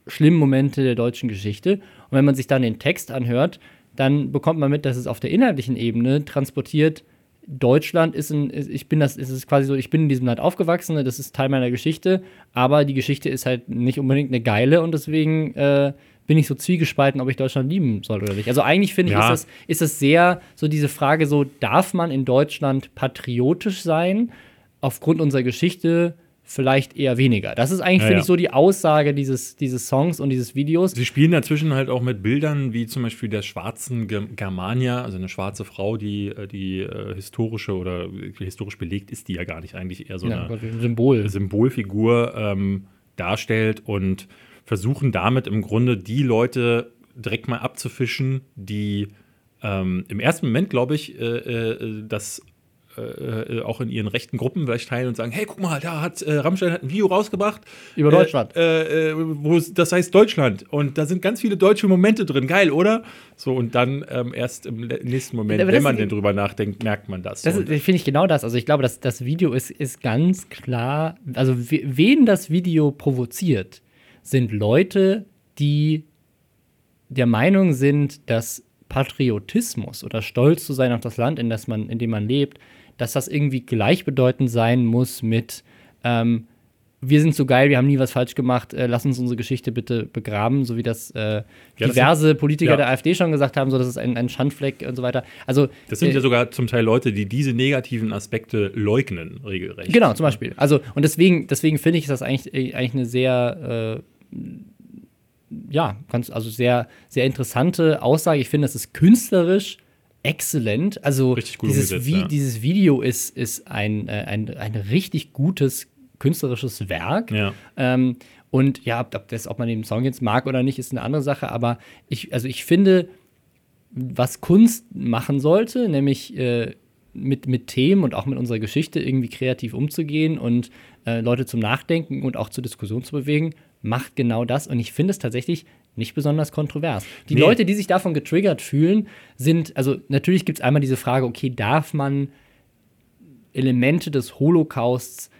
schlimmen Momente der deutschen Geschichte. Und wenn man sich dann den Text anhört, dann bekommt man mit, dass es auf der inhaltlichen Ebene transportiert, Deutschland ist ein, ich bin das, ist es quasi so, ich bin in diesem Land aufgewachsen, ne, das ist Teil meiner Geschichte, aber die Geschichte ist halt nicht unbedingt eine geile und deswegen äh, bin ich so zwiegespalten, ob ich Deutschland lieben soll oder nicht. Also eigentlich finde ich, Ja. ist das, ist das sehr so diese Frage so, darf man in Deutschland patriotisch sein? Aufgrund unserer Geschichte vielleicht eher weniger. Das ist eigentlich, Ja, finde ich, so die Aussage dieses, dieses Songs und dieses Videos. Sie spielen dazwischen halt auch mit Bildern wie zum Beispiel der schwarzen Ge- Germania, also eine schwarze Frau, die, äh, die äh, historische oder historisch belegt ist die ja gar nicht eigentlich eher so Ja, eine Gott, ein Symbol. Symbolfigur ähm, darstellt und versuchen damit im Grunde die Leute direkt mal abzufischen, die ähm, im ersten Moment, glaube ich, äh, äh, das äh, äh, auch in ihren rechten Gruppen vielleicht teilen und sagen, hey, guck mal, da hat äh, Rammstein hat ein Video rausgebracht. Über Deutschland. Äh, äh, wo das heißt Deutschland. Und da sind ganz viele deutsche Momente drin. Geil, oder? So, und dann ähm, erst im nächsten Moment, Aber wenn das- man denn drüber nachdenkt, merkt man das. Das finde ich genau das. Also ich glaube, dass das Video ist, ist ganz klar, also we- wen das Video provoziert, sind Leute, die der Meinung sind, dass Patriotismus oder Stolz zu sein auf das Land, in, das man, in dem man lebt, dass das irgendwie gleichbedeutend sein muss mit ähm, wir sind so geil, wir haben nie was falsch gemacht, äh, lass uns unsere Geschichte bitte begraben, so wie das, äh, das diverse Politiker ja. der AfD schon gesagt haben, so das ist ein, ein Schandfleck und so weiter. Also Das sind äh, ja sogar zum Teil Leute, die diese negativen Aspekte leugnen, regelrecht. Genau, zum Beispiel. Also, und deswegen, deswegen finde ich, ist das eigentlich, äh, eigentlich eine sehr, äh, ja, ganz, also sehr, sehr interessante Aussage. Ich finde, es ist künstlerisch exzellent. Also, dieses, umgesetzt, Vi ja. dieses Video ist, ist ein, äh, ein, ein richtig gutes künstlerisches Werk. Ja. Ähm, und ja, ob, ob, das, ob man den Song jetzt mag oder nicht, ist eine andere Sache. Aber ich, also ich finde, was Kunst machen sollte, nämlich äh, mit, mit Themen und auch mit unserer Geschichte irgendwie kreativ umzugehen und äh, Leute zum Nachdenken und auch zur Diskussion zu bewegen, macht genau das. Und ich finde es tatsächlich nicht besonders kontrovers. Die Nee. Leute, die sich davon getriggert fühlen, sind, also natürlich gibt es einmal diese Frage, okay, darf man Elemente des Holocausts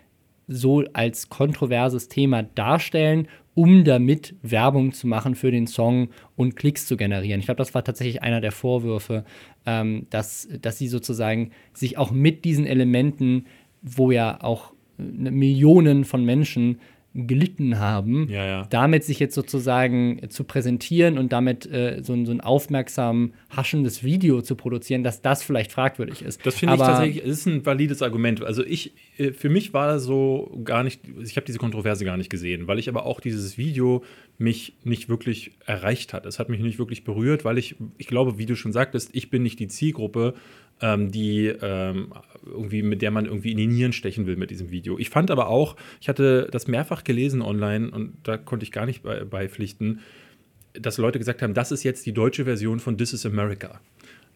so als kontroverses Thema darstellen, um damit Werbung zu machen für den Song und Klicks zu generieren. Ich glaube, das war tatsächlich einer der Vorwürfe, ähm, dass, dass sie sozusagen sich auch mit diesen Elementen, wo ja auch äh, Millionen von Menschen gelitten haben, Ja, ja. damit sich jetzt sozusagen äh, zu präsentieren und damit äh, so, ein, so ein aufmerksam haschendes Video zu produzieren, dass das vielleicht fragwürdig ist. Das finde ich tatsächlich, es ist ein valides Argument. Also ich, äh, für mich war das so gar nicht, ich habe diese Kontroverse gar nicht gesehen, weil ich aber auch dieses Video mich nicht wirklich erreicht hat. Es hat mich nicht wirklich berührt, weil ich, ich glaube, wie du schon sagtest, ich bin nicht die Zielgruppe, ähm, die ähm, irgendwie, mit der man irgendwie in die Nieren stechen will mit diesem Video. Ich fand aber auch, ich hatte das mehrfach gelesen online und da konnte ich gar nicht bei, beipflichten, dass Leute gesagt haben, das ist jetzt die deutsche Version von This is America.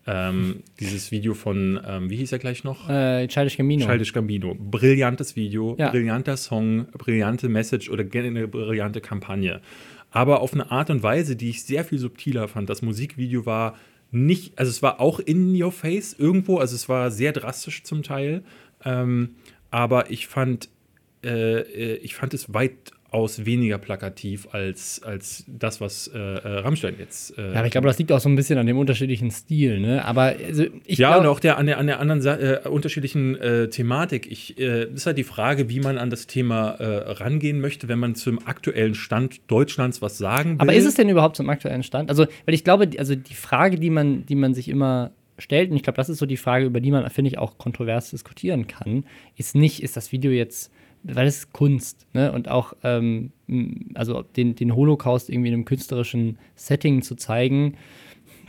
Ähm, dieses Video von, ähm, wie hieß er gleich noch? Äh, Childish Gambino. Childish Gambino. Brillantes Video, Ja. brillanter Song, brillante Message oder eine brillante Kampagne. Aber auf eine Art und Weise, die ich sehr viel subtiler fand. Das Musikvideo war nicht, also es war auch in your face irgendwo, also es war sehr drastisch zum Teil. Ähm, aber ich fand, äh, äh, ich fand es weitaus weniger plakativ als, als das, was äh, äh, Rammstein jetzt. Äh, Ja, aber ich glaube, das liegt auch so ein bisschen an dem unterschiedlichen Stil, ne? Aber also, ich ja, glaub, und auch der, an, der, an der anderen äh, unterschiedlichen äh, Thematik. Ich, äh, ist halt die Frage, wie man an das Thema rangehen möchte, wenn man zum aktuellen Stand Deutschlands was sagen will. aber ist es denn überhaupt zum aktuellen Stand? Also, weil ich glaube, die- also die Frage, die man, die man sich immer stellt, und ich glaube, das ist so die Frage, über die man, finde ich, auch kontrovers diskutieren kann, ist nicht, ist das Video jetzt, weil es ist Kunst, ne? Und auch, ähm, also den, den Holocaust irgendwie in einem künstlerischen Setting zu zeigen,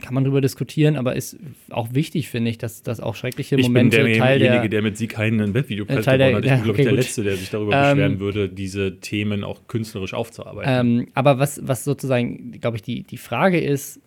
kann man drüber diskutieren, aber ist auch wichtig, finde ich, dass, dass auch schreckliche Ich bin Momente derjenige, Teil der, der mit Sieg keinen Webvideopreis Teil der- gewonnen hat. Ich ja, bin, glaube okay, ich, der gut. Letzte, der sich darüber Ähm, beschweren würde, diese Themen auch künstlerisch aufzuarbeiten. Ähm, aber was, was sozusagen, glaube ich, die, die Frage ist,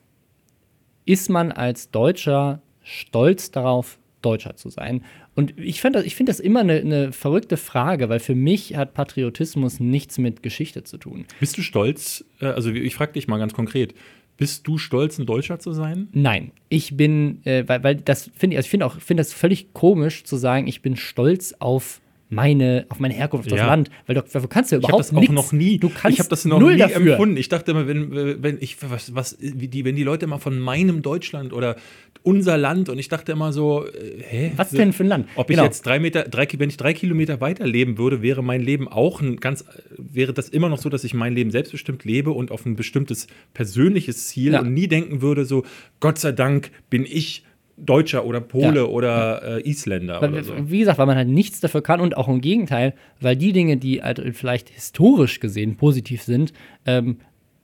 ist man als Deutscher stolz darauf, Deutscher zu sein? Und ich finde das, ich find das immer eine, eine verrückte Frage, weil für mich hat Patriotismus nichts mit Geschichte zu tun. Bist du stolz, äh, also ich frage dich mal ganz konkret, bist du stolz, ein Deutscher zu sein? Nein, ich bin, äh, weil, weil das finde ich, also ich finde auch, finde das völlig komisch zu sagen, ich bin stolz auf meine, auf meine Herkunft, auf das Ja. Land, weil du, dafür kannst du ja Ich habe überhaupt das auch nichts. noch nie, Du kannst ich habe das noch null nie dafür. empfunden. Ich dachte immer, wenn, wenn ich, was, was, die, wenn die Leute immer von meinem Deutschland oder unser Land und ich dachte immer so, äh, hä? Was denn für ein Land? Ob ich Genau. jetzt drei Meter, drei, wenn ich drei Kilometer weiter leben würde, wäre mein Leben auch ein ganz, wäre das immer noch so, dass ich mein Leben selbstbestimmt lebe und auf ein bestimmtes persönliches Ziel Ja. und nie denken würde, so, Gott sei Dank bin ich Deutscher oder Pole Ja. oder äh, Isländer Weil, oder so. Wie gesagt, weil man halt nichts dafür kann und auch im Gegenteil, weil die Dinge, die halt vielleicht historisch gesehen positiv sind, ähm,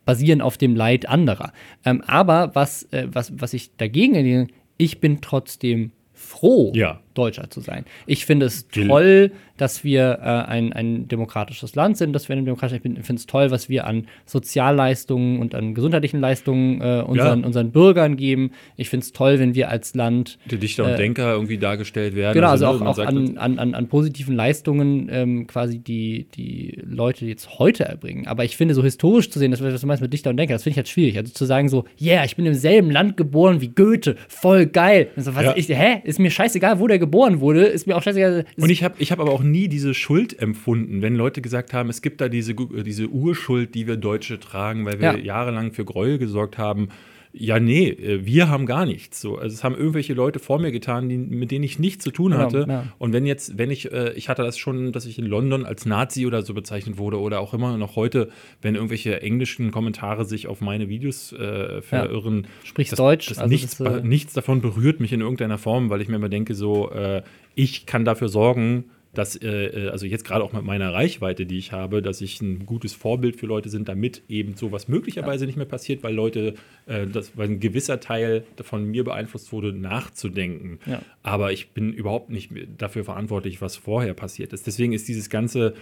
basieren auf dem Leid anderer. Ähm, aber was, äh, was, was ich dagegen lehne, ich bin trotzdem froh, Ja. Deutscher zu sein. Ich finde es toll, dass wir äh, ein, ein demokratisches Land sind, dass wir ein demokratisches, ich finde es toll, was wir an Sozialleistungen und an gesundheitlichen Leistungen äh, unseren, Ja. unseren Bürgern geben. Ich finde es toll, wenn wir als Land Die Dichter und äh, Denker irgendwie dargestellt werden. Genau, also, ne, auch, auch an, an, an, an positiven Leistungen ähm, quasi die, die Leute jetzt heute erbringen. Aber ich finde, so historisch zu sehen, das was du meinst mit Dichter und Denker, das finde ich halt schwierig. Also zu sagen so, yeah, ich bin im selben Land geboren wie Goethe, voll geil. Also, was, Ja. ich, hä? Ist mir scheißegal, wo der geboren wurde, ist mir auch scheißegal. Und ich habe ich hab aber auch nie diese Schuld empfunden, wenn Leute gesagt haben, es gibt da diese, diese Urschuld, die wir Deutsche tragen, weil wir Ja. jahrelang für Gräuel gesorgt haben. Ja, nee, äh, wir haben gar nichts. So, also es haben irgendwelche Leute vor mir getan, die, mit denen ich nichts zu tun Genau, hatte. ja. Und wenn jetzt, wenn ich, äh, ich hatte das schon, dass ich in London als Nazi oder so bezeichnet wurde oder auch immer noch heute, wenn irgendwelche englischen Kommentare sich auf meine Videos äh, verirren, Sprichst das, Deutsch, Das also nichts, das, äh, nichts davon berührt mich in irgendeiner Form, weil ich mir immer denke, so, äh, ich kann dafür sorgen, dass, äh, äh, also jetzt gerade auch mit meiner Reichweite, die ich habe, dass ich ein gutes Vorbild für Leute sind, damit eben sowas möglicherweise nicht mehr passiert, weil Leute, äh, das, weil ein gewisser Teil von mir beeinflusst wurde, nachzudenken. Ja. Aber ich bin überhaupt nicht dafür verantwortlich, was vorher passiert ist. Deswegen ist dieses ganze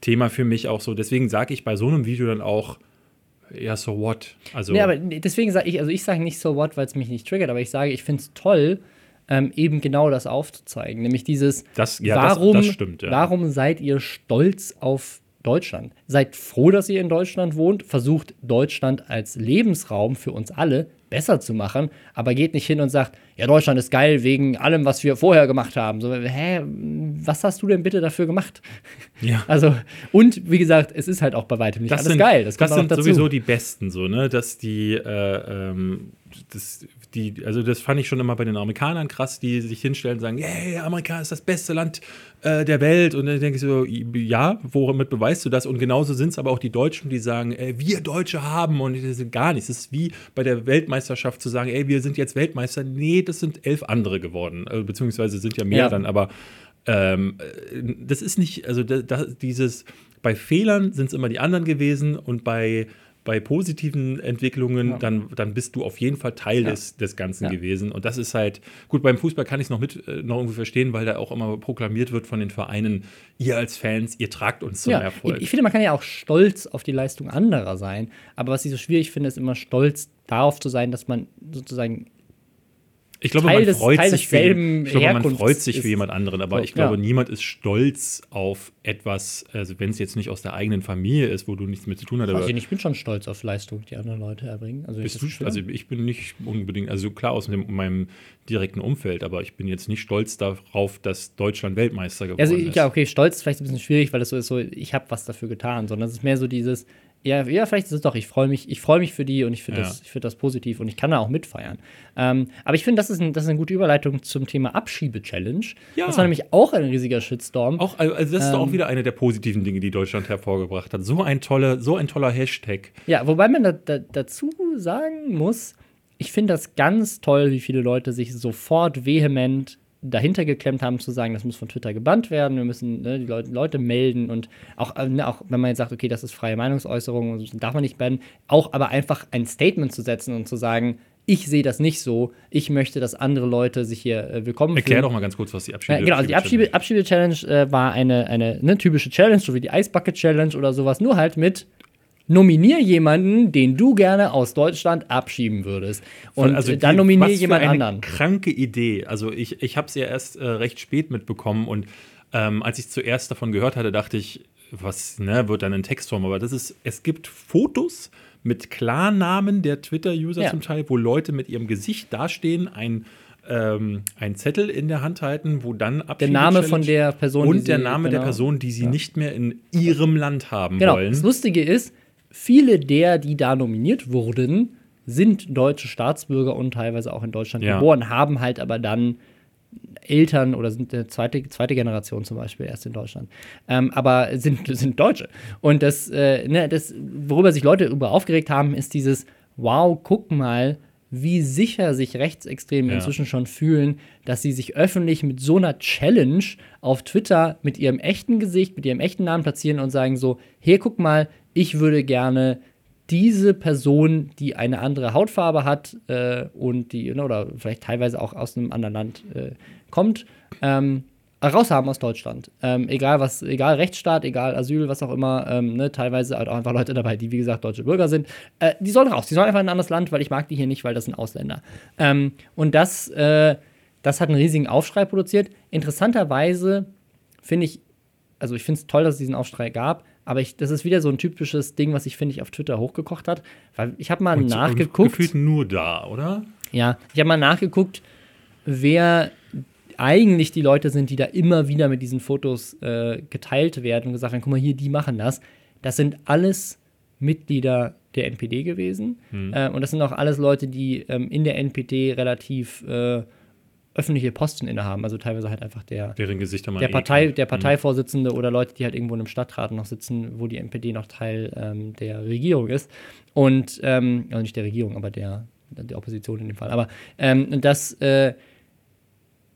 Thema für mich auch so, deswegen sage ich bei so einem Video dann auch, ja, so what? Also, Nee, aber deswegen sage ich, also ich sage nicht so what, weil es mich nicht triggert, aber ich sage, ich finde es toll, ähm, eben genau das aufzuzeigen. Nämlich dieses, Das- ja, das- warum, das stimmt, ja. warum seid ihr stolz auf Deutschland? Seid froh, dass ihr in Deutschland wohnt, versucht Deutschland als Lebensraum für uns alle besser zu machen, aber geht nicht hin und sagt, ja, Deutschland ist geil wegen allem, was wir vorher gemacht haben. So, hä, was hast du denn bitte dafür gemacht? Ja. Also, und wie gesagt, es ist halt auch bei weitem nicht das alles sind, geil. Das, das, sind sowieso die Besten, so, ne? Dass die, äh, ähm, das, die, also das fand ich schon immer bei den Amerikanern krass, die sich hinstellen und sagen, hey, Amerika ist das beste Land äh, der Welt. Und dann denke ich so, ja, womit beweist du das? Und genauso sind es aber auch die Deutschen, die sagen, ey, wir Deutsche haben und das ist gar nichts. Es ist wie bei der Weltmeisterschaft zu sagen, ey, wir sind jetzt Weltmeister. Nee, das sind elf andere geworden. Also, beziehungsweise sind ja mehr Ja. dann, aber ähm, äh, das ist nicht, also da, da, dieses, bei Fehlern sind es immer die anderen gewesen und bei, bei positiven Entwicklungen, Ja. dann, dann bist du auf jeden Fall Teil Ja. des, des Ganzen Ja. gewesen. Und das ist halt, gut, beim Fußball kann ich es noch mit äh, noch irgendwie verstehen, weil da auch immer proklamiert wird von den Vereinen, ihr als Fans, ihr tragt uns zum Erfolg. Ich, ich finde, man kann ja auch stolz auf die Leistung anderer sein. Aber was ich so schwierig finde, ist immer stolz darauf zu sein, dass man sozusagen Ich glaube, Teil man des- freut Teil sich für, ich glaube, man freut sich für jemand anderen, aber So, ich glaube, ja. niemand ist stolz auf etwas, also wenn es jetzt nicht aus der eigenen Familie ist, wo du nichts mit zu tun hast. Aber ich ich bin schon stolz auf Leistung, die andere Leute erbringen. Also, ich Bist das du, also ich bin nicht unbedingt, also klar aus dem, meinem direkten Umfeld, aber ich bin jetzt nicht stolz darauf, dass Deutschland Weltmeister geworden Also, ist. ja, okay, stolz ist vielleicht ein bisschen schwierig, weil das so ist, so, ich habe was dafür getan, sondern es ist mehr so dieses, ja, ja vielleicht ist es doch, ich freue mich, ich freue mich für die und ich finde Ja. das, ich find das positiv und ich kann da auch mitfeiern. Ähm, aber ich finde, das, ist ein, das ist eine gute Überleitung zum Thema Abschiebe-Challenge. Ja. Das war nämlich auch ein riesiger Shitstorm. Auch, also das ist doch auch Ähm. wieder eine der positiven Dinge, die Deutschland hervorgebracht hat. So ein toller, so ein toller Hashtag. Ja, wobei man da, da, dazu sagen muss, ich finde das ganz toll, wie viele Leute sich sofort vehement dahinter geklemmt haben, zu sagen, das muss von Twitter gebannt werden, wir müssen ne, die Leute, Leute melden und auch, äh, ne, auch wenn man jetzt sagt, okay, das ist freie Meinungsäußerung, und darf man nicht bannen, auch aber einfach ein Statement zu setzen und zu sagen, Ich sehe das nicht so. Ich möchte, dass andere Leute sich hier äh, willkommen Erklär fühlen. doch mal ganz kurz, was die Abschiebe Ja, genau, also die Abschiebe- Abschiebe-Challenge äh, war eine, eine ne, typische Challenge, so wie die Eisbucket-Challenge oder sowas, nur halt mit nominier jemanden, den du gerne aus Deutschland abschieben würdest. Und also äh, dann die- nominier was für jemand eine anderen. Kranke Idee. Also ich, ich habe es ja erst äh, recht spät mitbekommen und ähm, als ich zuerst davon gehört hatte, dachte ich, was ne, wird dann in Textform? Aber das ist, es gibt Fotos mit Klarnamen der Twitter-User Ja. zum Teil, wo Leute mit ihrem Gesicht dastehen, ein ähm, ein Zettel in der Hand halten, wo dann Der Name von der Person, und der sie- Name der genau. Person, die sie nicht mehr in ihrem Land haben Genau. wollen. Das Lustige ist, viele der, die da nominiert wurden, sind deutsche Staatsbürger und teilweise auch in Deutschland Ja. geboren, haben halt aber dann Eltern oder sind eine zweite, zweite Generation zum Beispiel erst in Deutschland. Ähm, aber sind, sind Deutsche. Und das, äh, ne, das, worüber sich Leute über aufgeregt haben, ist dieses, wow, guck mal, wie sicher sich Rechtsextreme Ja. inzwischen schon fühlen, dass sie sich öffentlich mit so einer Challenge auf Twitter mit ihrem echten Gesicht, mit ihrem echten Namen platzieren und sagen so, hier guck mal, ich würde gerne diese Person, die eine andere Hautfarbe hat äh, und die, ne, oder vielleicht teilweise auch aus einem anderen Land äh, kommt, ähm, raushaben aus Deutschland. Ähm, egal was, egal Rechtsstaat, egal Asyl, was auch immer, ähm, ne, teilweise halt auch einfach Leute dabei, die wie gesagt deutsche Bürger sind. Äh, die sollen raus, die sollen einfach in ein anderes Land, weil ich mag die hier nicht, weil das sind Ausländer. Ähm, und das, äh, das hat einen riesigen Aufschrei produziert. Interessanterweise finde ich, also ich finde es toll, dass es diesen Aufschrei gab, aber ich, das ist wieder so ein typisches Ding, was ich finde ich auf Twitter hochgekocht hat, weil ich habe mal und nachgeguckt. Gefühlt nur da, oder? Ja, ich habe mal nachgeguckt, wer eigentlich die Leute sind, die da immer wieder mit diesen Fotos äh, geteilt werden und gesagt werden, guck mal hier, die machen das. Das sind alles Mitglieder der NPD gewesen. Äh, und das sind auch alles Leute, die ähm, in der NPD relativ äh, öffentliche Posten innehaben. Also teilweise halt einfach der, Deren Gesichter man der, eh Partei, kennt. der Parteivorsitzende oder Leute, die halt irgendwo in einem Stadtrat noch sitzen, wo die NPD noch Teil ähm, der Regierung ist. Und, ähm, also nicht der Regierung, aber der, der Opposition in dem Fall. Aber ähm, das, äh,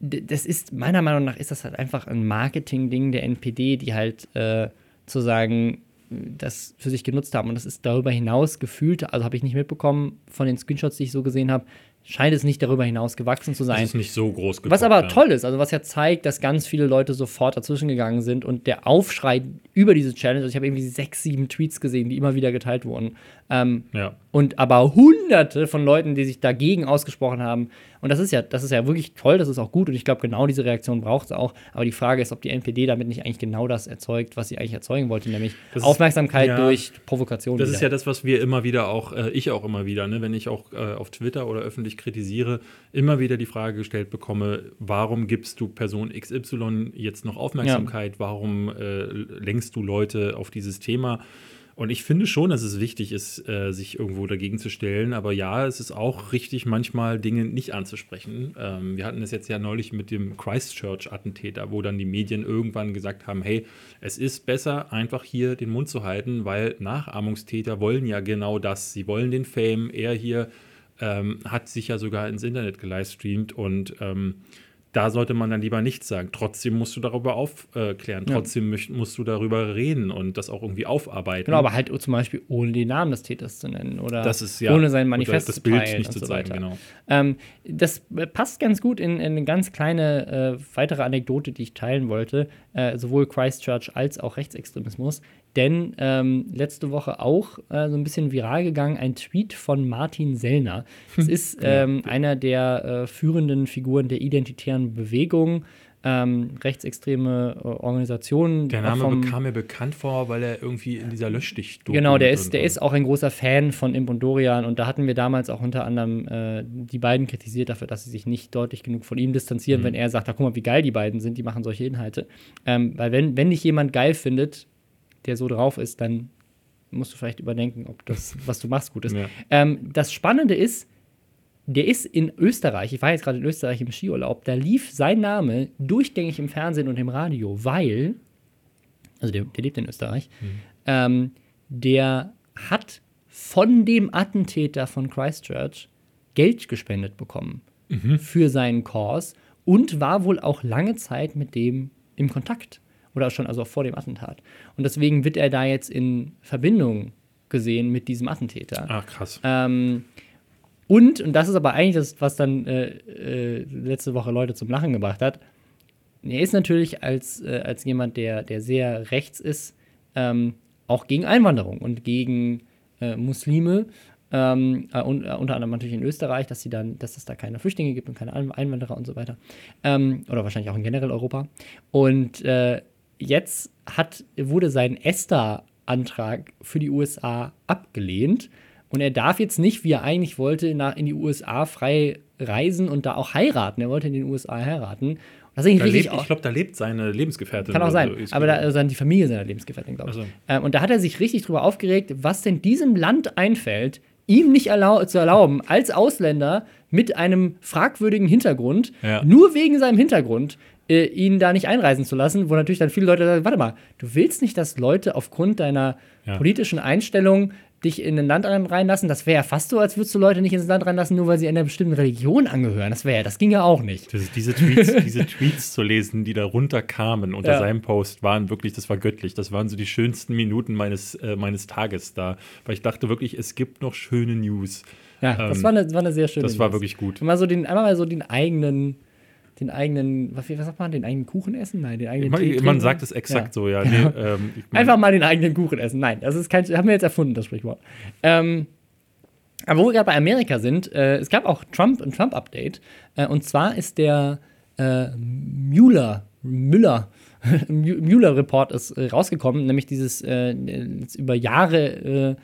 das ist, meiner Meinung nach, ist das halt einfach ein Marketing-Ding der NPD, die halt äh, zu sagen, das für sich genutzt haben. Und das ist darüber hinaus gefühlt, also habe ich nicht mitbekommen von den Screenshots, die ich so gesehen habe, scheint es nicht darüber hinaus gewachsen zu Das sein. ist nicht so groß Was geguckt, aber ja. toll ist, also was ja zeigt, dass ganz viele Leute sofort dazwischen gegangen sind und der Aufschrei über diese Challenge, also ich habe irgendwie sechs, sieben Tweets gesehen, die immer wieder geteilt wurden. Ähm, Ja. und aber hunderte von Leuten, die sich dagegen ausgesprochen haben. Und das ist ja, das ist ja wirklich toll, das ist auch gut und ich glaube, genau diese Reaktion braucht es auch. Aber die Frage ist, ob die NPD damit nicht eigentlich genau das erzeugt, was sie eigentlich erzeugen wollte, nämlich Das ist- Aufmerksamkeit ja, durch Provokation. Das ist wieder. ja das, was wir immer wieder auch, äh, ich auch immer wieder, ne, wenn ich auch äh, auf Twitter oder öffentlich kritisiere, immer wieder die Frage gestellt bekomme, warum gibst du Person XY jetzt noch Aufmerksamkeit? Warum äh, lenkst du Leute auf dieses Thema? Und ich finde schon, dass es wichtig ist, äh, sich irgendwo dagegen zu stellen. Aber ja, es ist auch richtig, manchmal Dinge nicht anzusprechen. Ähm, wir hatten es jetzt ja neulich mit dem Christchurch-Attentäter, wo dann die Medien irgendwann gesagt haben, hey, es ist besser, einfach hier den Mund zu halten, weil Nachahmungstäter wollen ja genau das. Sie wollen den Fame. Er hier ähm, hat sich ja sogar ins Internet gelivestreamt und ähm, da sollte man dann lieber nichts sagen. Trotzdem musst du darüber aufklären. Ja. Trotzdem musst du darüber reden und das auch irgendwie aufarbeiten. Genau, aber halt zum Beispiel ohne den Namen des Täters zu nennen oder das ist ja ohne sein Manifest das zu Bild teilen nicht zu so zeigen, weiter. genau. Ähm, das passt ganz gut in, in eine ganz kleine äh, weitere Anekdote, die ich teilen wollte, äh, sowohl Christchurch als auch Rechtsextremismus. Denn ähm, letzte Woche auch äh, so ein bisschen viral gegangen, ein Tweet von Martin Sellner. Das ist ähm, einer der äh, führenden Figuren der identitären Bewegung, ähm, rechtsextreme äh, Organisationen. Der Name vom- bekam mir bekannt vor, weil er irgendwie in dieser löschstich Genau, der ist, der ist auch ein großer Fan von Imp und Dorian und da hatten wir damals auch unter anderem äh, die beiden kritisiert dafür, dass sie sich nicht deutlich genug von ihm distanzieren, wenn er sagt, da guck mal, wie geil die beiden sind, die machen solche Inhalte. Ähm, weil wenn, wenn dich jemand geil findet, der so drauf ist, dann musst du vielleicht überdenken, ob das, was du machst, gut ist. Ja. Ähm, das Spannende ist, der ist in Österreich, ich war jetzt gerade in Österreich im Skiurlaub, da lief sein Name durchgängig im Fernsehen und im Radio, weil, also der, der lebt in Österreich, ähm, der hat von dem Attentäter von Christchurch Geld gespendet bekommen für seinen Kurs und war wohl auch lange Zeit mit dem im Kontakt. Oder schon also auch vor dem Attentat. Und deswegen wird er da jetzt in Verbindung gesehen mit diesem Attentäter. Ach, krass. Ähm, Und, und das ist aber eigentlich das, was dann äh, äh, letzte Woche Leute zum Lachen gebracht hat, er ist natürlich als, äh, als jemand, der, der sehr rechts ist, ähm, auch gegen Einwanderung und gegen äh, Muslime. Ähm, äh, und, äh, unter anderem natürlich in Österreich, dass, sie dann, dass es da keine Flüchtlinge gibt und keine Einwanderer und so weiter. Ähm, oder wahrscheinlich auch in generell Europa. Und äh, jetzt hat, wurde sein ESTA-Antrag für die USA abgelehnt. Und er darf jetzt nicht, wie er eigentlich wollte, in die USA frei reisen und da auch heiraten. Er wollte in den USA heiraten. Das ist richtig lebt, ich glaube, da lebt seine Lebensgefährtin. Kann auch sein. So, aber da ist dann die Familie seiner Lebensgefährtin, glaube ich. So. Ähm, und da hat er sich richtig drüber aufgeregt, was denn diesem Land einfällt, ihm nicht erlau zu erlauben, als Ausländer mit einem fragwürdigen Hintergrund, ja. nur wegen seinem Hintergrund, äh, ihn da nicht einreisen zu lassen, wo natürlich dann viele Leute sagen, warte mal, du willst nicht, dass Leute aufgrund deiner ja. politischen Einstellung dich in ein Land reinlassen. Das wäre ja fast so, als würdest du Leute nicht ins Land reinlassen, nur weil sie einer bestimmten Religion angehören. Das wäre das ging ja auch nicht. Das, diese, Tweets, diese Tweets zu lesen, die da runterkamen unter ja. seinem Post, waren wirklich, das war göttlich. Das waren so die schönsten Minuten meines, äh, meines Tages da. Weil ich dachte wirklich, es gibt noch schöne News. Ja, ähm, das war eine, war eine sehr schöne Das war News. wirklich gut. mal so den, einmal mal so den eigenen den eigenen, was, was sagt man, den eigenen Kuchen essen? Nein, den eigenen man, Tee man sagt es exakt ja. so, ja. Nee, ähm, Einfach mal den eigenen Kuchen essen. Nein, das ist kein, haben wir jetzt erfunden, das Sprichwort. Ähm, aber wo wir gerade bei Amerika sind, äh, es gab auch Trump, ein Trump-Update. Äh, und zwar ist der äh, Mueller, Müller, Mueller-Report ist äh, rausgekommen, nämlich dieses äh, über Jahre äh,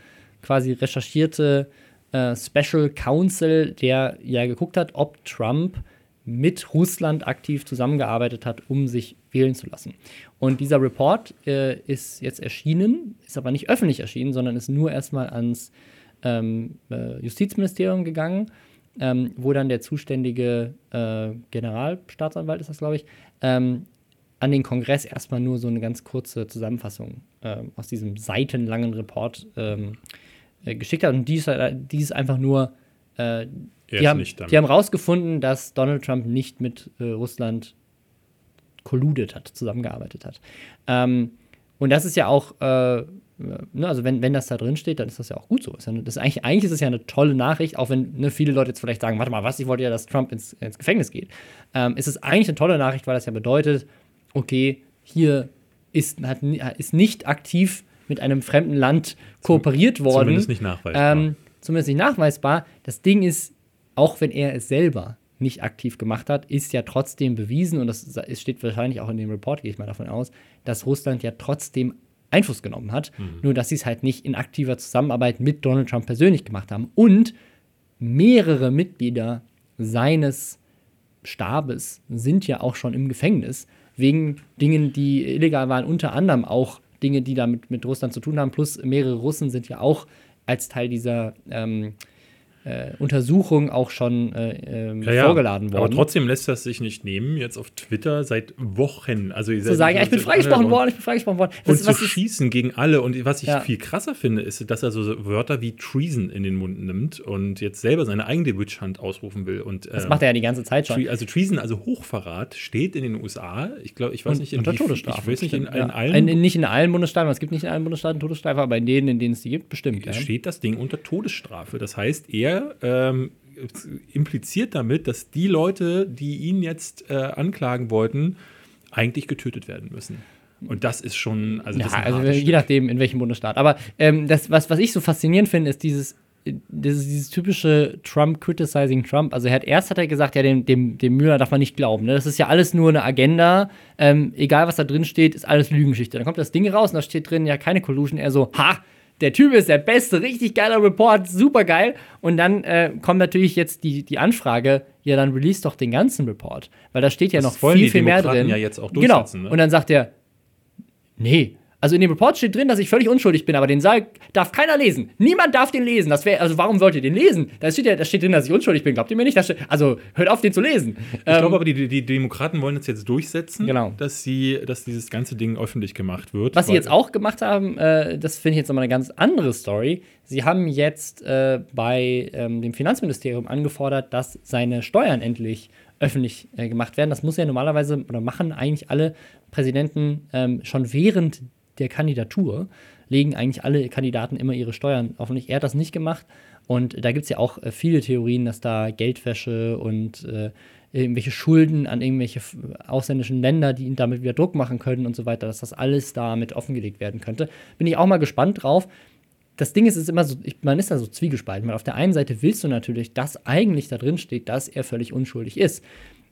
quasi recherchierte Special Counsel, der ja geguckt hat, ob Trump mit Russland aktiv zusammengearbeitet hat, um sich wählen zu lassen. Und dieser Report äh, ist jetzt erschienen, ist aber nicht öffentlich erschienen, sondern ist nur erstmal ans ähm, äh, Justizministerium gegangen, ähm, wo dann der zuständige äh, Generalstaatsanwalt, ist das glaube ich, ähm, an den Kongress erstmal nur so eine ganz kurze Zusammenfassung ähm, aus diesem seitenlangen Report ähm, äh, geschickt hat. Und die ist, die ist einfach nur äh, die haben, die haben rausgefunden, dass Donald Trump nicht mit äh, Russland kolludet hat, zusammengearbeitet hat. Ähm, und das ist ja auch, äh, ne, also wenn, wenn das da drin steht, dann ist das ja auch gut so. Ist ja, das ist eigentlich, eigentlich ist es ja eine tolle Nachricht, auch wenn ne, viele Leute jetzt vielleicht sagen, warte mal, was, ich wollte ja, dass Trump ins, ins Gefängnis geht. Ähm, ist es eigentlich eine tolle Nachricht, weil das ja bedeutet, okay, hier ist, hat, ist nicht aktiv mit einem fremden Land kooperiert worden. Zumindest nicht nachweisbar. Ähm, zumindest nicht nachweisbar. Das Ding ist, auch wenn er es selber nicht aktiv gemacht hat, ist ja trotzdem bewiesen, und das steht wahrscheinlich auch in dem Report, gehe ich mal davon aus, dass Russland ja trotzdem Einfluss genommen hat, mhm. nur dass sie es halt nicht in aktiver Zusammenarbeit mit Donald Trump persönlich gemacht haben. Und mehrere Mitglieder seines Stabes sind ja auch schon im Gefängnis, wegen Dingen, die illegal waren, unter anderem auch Dinge, die damit mit Russland zu tun haben, plus mehrere Russen sind ja auch als Teil dieser ähm, äh, Untersuchung auch schon äh, ähm, ja, ja. vorgeladen worden. Aber trotzdem lässt das sich nicht nehmen, jetzt auf Twitter seit Wochen. Also zu sagen, ja, ich bin freigesprochen worden, ich bin freigesprochen worden. Das, und zu schießen gegen alle. Und was ich ja. viel krasser finde, ist, dass er so Wörter wie Treason in den Mund nimmt und jetzt selber seine eigene Witch Hunt ausrufen will. Und, äh, das macht er ja die ganze Zeit schon. Also Treason, also Hochverrat, steht in den USA. Ich glaube, ich weiß und, nicht in unter Todesstrafe. Ich weiß nicht in, in allen. In, nicht in allen Bundesstaaten, es gibt nicht in allen Bundesstaaten Todesstrafe, aber in denen, in denen es die gibt, bestimmt. Steht das Ding unter Todesstrafe. Das heißt, er ähm, impliziert damit, dass die Leute, die ihn jetzt äh, anklagen wollten, eigentlich getötet werden müssen. Und das ist schon, also, ja, also je nachdem, in welchem Bundesstaat. Aber ähm, das, was, was ich so faszinierend finde, ist dieses, dieses, dieses typische Trump criticizing Trump. Also er hat erst hat er gesagt, ja, dem, dem, dem Müller darf man nicht glauben. Ne? Das ist ja alles nur eine Agenda. Ähm, egal, was da drin steht, ist alles Lügengeschichte. Dann kommt das Ding raus und da steht drin, ja, keine Collusion. Er so, ha, der Typ ist der Beste, richtig geiler Report, super geil. Und dann äh, kommt natürlich jetzt die, die Anfrage, ja, dann release doch den ganzen Report. Weil da steht ja das noch viel, viel mehr drin. Ja jetzt auch genau. Ne? Und dann sagt er, nee, also in dem Report steht drin, dass ich völlig unschuldig bin, aber den Saal darf keiner lesen. Niemand darf den lesen. Das wäre, also warum wollt ihr den lesen? Da steht ja, da steht drin, dass ich unschuldig bin. Glaubt ihr mir nicht? Steht, also hört auf, den zu lesen. Ich ähm, glaube aber, die, die Demokraten wollen es jetzt durchsetzen, genau. dass sie, dass dieses ganze Ding öffentlich gemacht wird. Was sie jetzt auch gemacht haben, äh, das finde ich jetzt nochmal eine ganz andere Story. Sie haben jetzt äh, bei ähm, dem Finanzministerium angefordert, dass seine Steuern endlich öffentlich äh, gemacht werden. Das muss ja normalerweise oder machen eigentlich alle Präsidenten ähm, schon während der Kandidatur legen eigentlich alle Kandidaten immer ihre Steuern offenlich. Er hat das nicht gemacht Und da gibt es ja auch äh, viele Theorien, dass da Geldwäsche und äh, irgendwelche Schulden an irgendwelche ausländischen Länder, die ihn damit wieder Druck machen können und so weiter, dass das alles damit offengelegt werden könnte. Bin ich auch mal gespannt drauf. Das Ding ist, ist immer so, ich, man ist da so zwiegespalten, weil auf der einen Seite willst du natürlich, dass eigentlich da drin steht, dass er völlig unschuldig ist.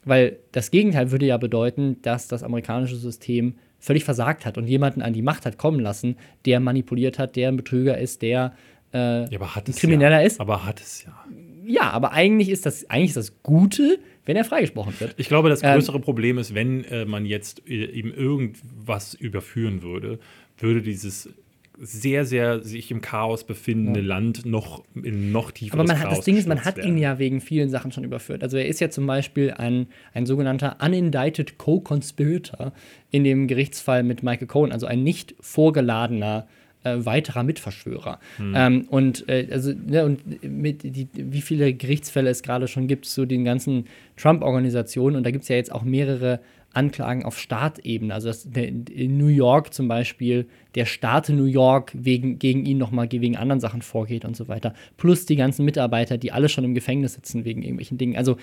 Weil das Gegenteil würde ja bedeuten, dass das amerikanische System völlig versagt hat und jemanden an die Macht hat kommen lassen, der manipuliert hat, der ein Betrüger ist, der äh, ja, ein Krimineller ja. ist. Aber hat es ja. Ja, aber eigentlich ist das, eigentlich ist das Gute, wenn er freigesprochen wird. Ich glaube, das ähm, größere ähm, Problem ist, wenn äh, man jetzt äh, ihm irgendwas überführen würde, würde dieses sehr, sehr sich im Chaos befindende ja. Land noch in noch tieferes Aber man hat, das Ding ist, man hat werden. ihn ja wegen vielen Sachen schon überführt. Also er ist ja zum Beispiel ein, ein sogenannter unindicted Co-Conspirator in dem Gerichtsfall mit Michael Cohen, also ein nicht vorgeladener äh, weiterer Mitverschwörer. Hm. Ähm, und äh, also, ne, und mit die, wie viele Gerichtsfälle es gerade schon gibt zu den ganzen Trump-Organisationen. Und da gibt es ja jetzt auch mehrere Anklagen auf Staatebene. Also dass in New York zum Beispiel der Staat New York wegen, gegen ihn nochmal wegen anderen Sachen vorgeht und so weiter. Plus die ganzen Mitarbeiter, die alle schon im Gefängnis sitzen wegen irgendwelchen Dingen. Also